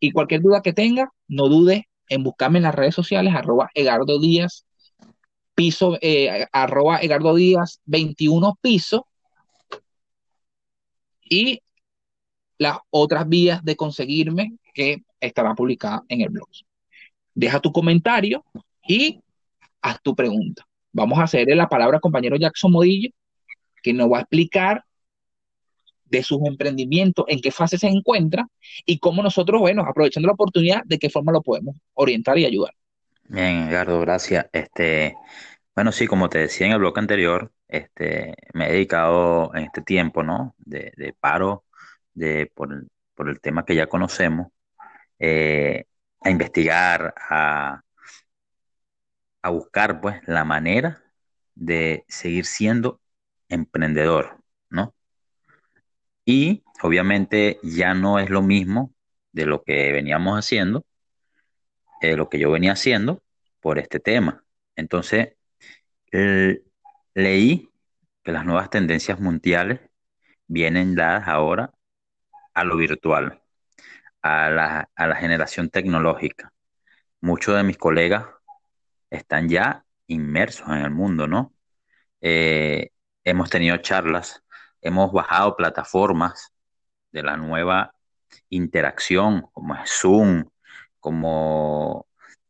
Y cualquier duda que tengas, no dudes en buscarme en las redes sociales, arroba Egardo Díaz, piso, eh, arroba Díaz 21 piso, y las otras vías de conseguirme que estarán publicadas en el blog. Deja tu comentario y haz tu pregunta. Vamos a hacerle la palabra al compañero Jackson Modillo, que nos va a explicar de sus emprendimientos, en qué fase se encuentra y cómo nosotros, bueno, aprovechando la oportunidad, de qué forma lo podemos orientar y ayudar. Bien, Edgardo, gracias. Este, bueno, sí, como te decía en el bloque anterior, este, me he dedicado en este tiempo, ¿no? De, paro, de, por, el tema que ya conocemos, eh, a investigar, a, a buscar pues la manera de seguir siendo emprendedor, ¿no? Y obviamente ya no es lo mismo de lo que veníamos haciendo, lo que yo venía haciendo por este tema. Entonces, leí que las nuevas tendencias mundiales vienen dadas ahora a lo virtual, a la, a la generación tecnológica. Muchos de mis colegas están ya inmersos en el mundo, ¿no? Eh, hemos tenido charlas, hemos bajado plataformas de la nueva interacción, como es Zoom, como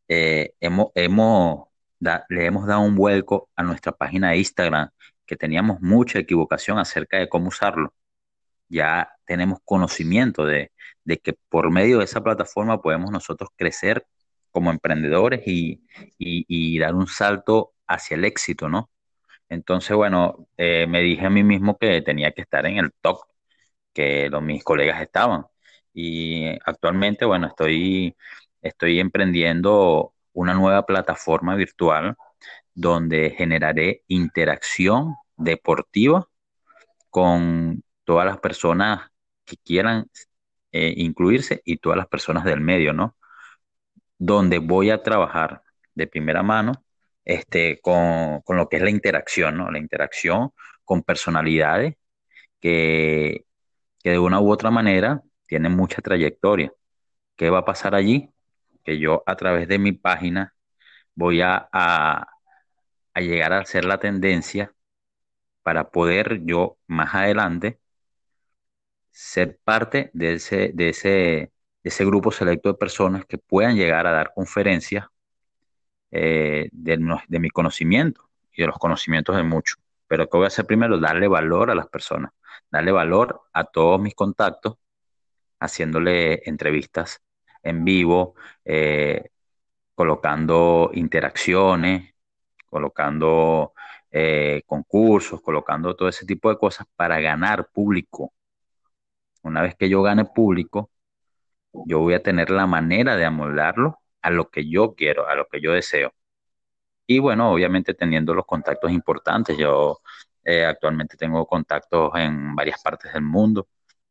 eh, hemos, hemos le hemos dado un vuelco a nuestra página de Instagram, que teníamos mucha equivocación acerca de cómo usarlo. Ya tenemos conocimiento de, que por medio de esa plataforma podemos nosotros crecer como emprendedores y, dar un salto hacia el éxito, ¿no? Entonces, bueno, eh, me dije a mí mismo que tenía que estar en el top que los, mis colegas estaban. Y actualmente, bueno, estoy, estoy emprendiendo una nueva plataforma virtual donde generaré interacción deportiva con todas las personas que quieran eh, incluirse y todas las personas del medio, ¿no? Donde voy a trabajar de primera mano este, con, con lo que es la interacción, ¿no? La interacción con personalidades que, que de una u otra manera tienen mucha trayectoria. ¿Qué va a pasar allí? Yo a través de mi página voy a, a, llegar a ser la tendencia para poder yo más adelante ser parte de ese, de ese, ese grupo selecto de personas que puedan llegar a dar conferencias eh, de, de, mi conocimiento y de los conocimientos de muchos. Pero ¿qué voy a hacer primero? Darle valor a las personas, darle valor a todos mis contactos, haciéndole entrevistas en vivo, eh, colocando interacciones, colocando eh, concursos, colocando todo ese tipo de cosas para ganar público. Una vez que yo gane público, yo voy a tener la manera de amoldarlo a lo que yo quiero, a lo que yo deseo. Y bueno, obviamente teniendo los contactos importantes, yo eh, actualmente tengo contactos en varias partes del mundo,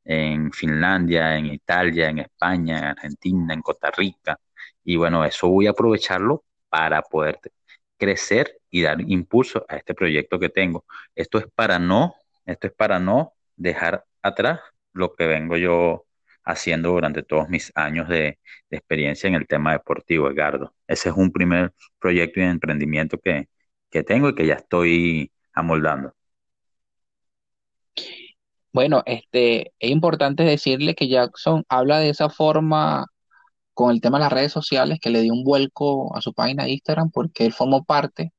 en Finlandia, en Italia, en España, en Argentina, en Costa Rica. Y bueno, eso voy a aprovecharlo para poder crecer y dar impulso a este proyecto que tengo. Esto es para no, esto es para no dejar atrás lo que vengo yo haciendo durante todos mis años de, experiencia en el tema deportivo, Edgardo. Ese es un primer proyecto de emprendimiento que, que tengo y que ya estoy amoldando. Bueno, este, es importante decirle que Jackson habla de esa forma con el tema de las redes sociales, que le dio un vuelco a su página de Instagram porque él formó parte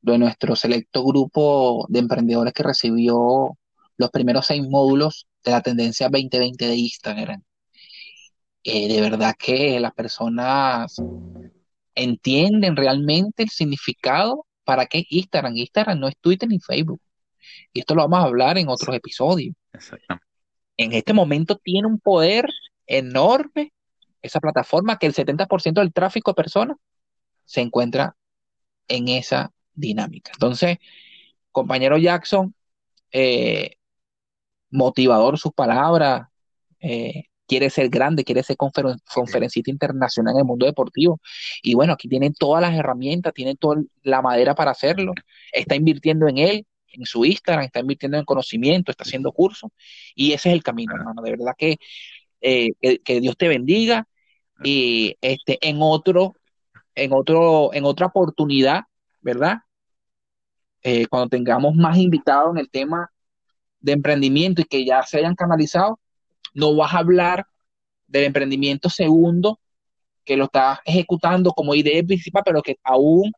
de nuestro selecto grupo de emprendedores que recibió los primeros seis módulos de la tendencia 2020 de Instagram. Eh, de verdad que las personas entienden realmente el significado para qué Instagram. Instagram no es Twitter ni Facebook. Y esto lo vamos a hablar en otros episodios. En este momento tiene un poder enorme esa plataforma que el 70% del tráfico de personas se encuentra en esa dinámica. Entonces, compañero Jackson, eh, motivador sus palabras, eh, quiere ser grande, quiere ser conferencista internacional en el mundo deportivo. Y bueno, aquí tiene todas las herramientas, tiene toda la madera para hacerlo, está invirtiendo en él, en su Instagram, está invirtiendo en conocimiento, está haciendo cursos, y ese es el camino, hermano. De verdad que, eh, que, Dios te bendiga. Y este, en otro, en otro, en otra oportunidad, ¿verdad? Eh, cuando tengamos más invitados en el tema de emprendimiento y que ya se hayan canalizado, no vas a hablar del emprendimiento segundo que lo estás ejecutando como idea principal, pero que aún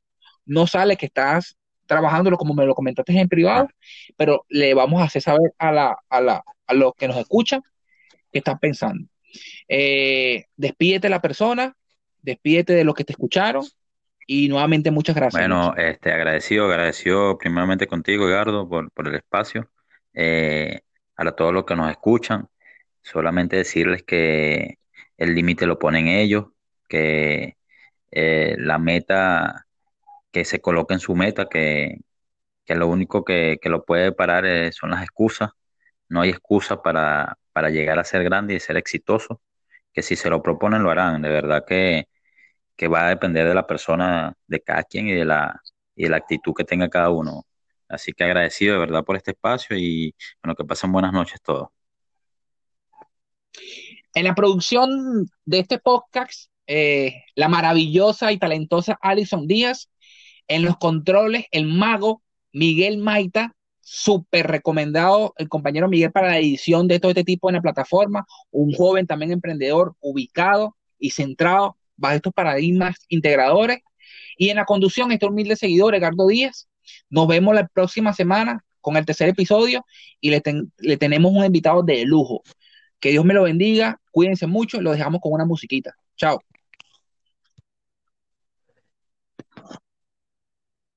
no sale, que estás trabajándolo como me lo comentaste en privado, pero le vamos a hacer saber a, la, a, la, a los que nos escuchan qué están pensando. Eh, despídete la persona, despídete de los que te escucharon y nuevamente muchas gracias. Bueno, este, agradecido, agradecido primeramente contigo, Edgardo, por, por el espacio. Eh, a todos los que nos escuchan, solamente decirles que el límite lo ponen ellos, que eh, la meta, que se coloque en su meta, que, lo único que, lo puede parar eh, son las excusas. No hay excusa para, para llegar a ser grande y ser exitoso, que si se lo proponen lo harán. De verdad que, que va a depender de la persona, de cada quien y de la, y la actitud que tenga cada uno. Así que agradecido de verdad por este espacio y bueno, que pasen buenas noches todos. En la producción de este podcast, eh, la maravillosa y talentosa Alison Díaz. En los controles, el mago Miguel Maita, súper recomendado el compañero Miguel para la edición de todo este tipo en la plataforma. Un joven también emprendedor, ubicado y centrado bajo estos paradigmas integradores. Y en la conducción, este humilde seguidor, Edgardo Díaz. Nos vemos la próxima semana con el tercer episodio y le, le tenemos un invitado de lujo. Que Dios me lo bendiga, cuídense mucho, lo dejamos con una musiquita. Chao.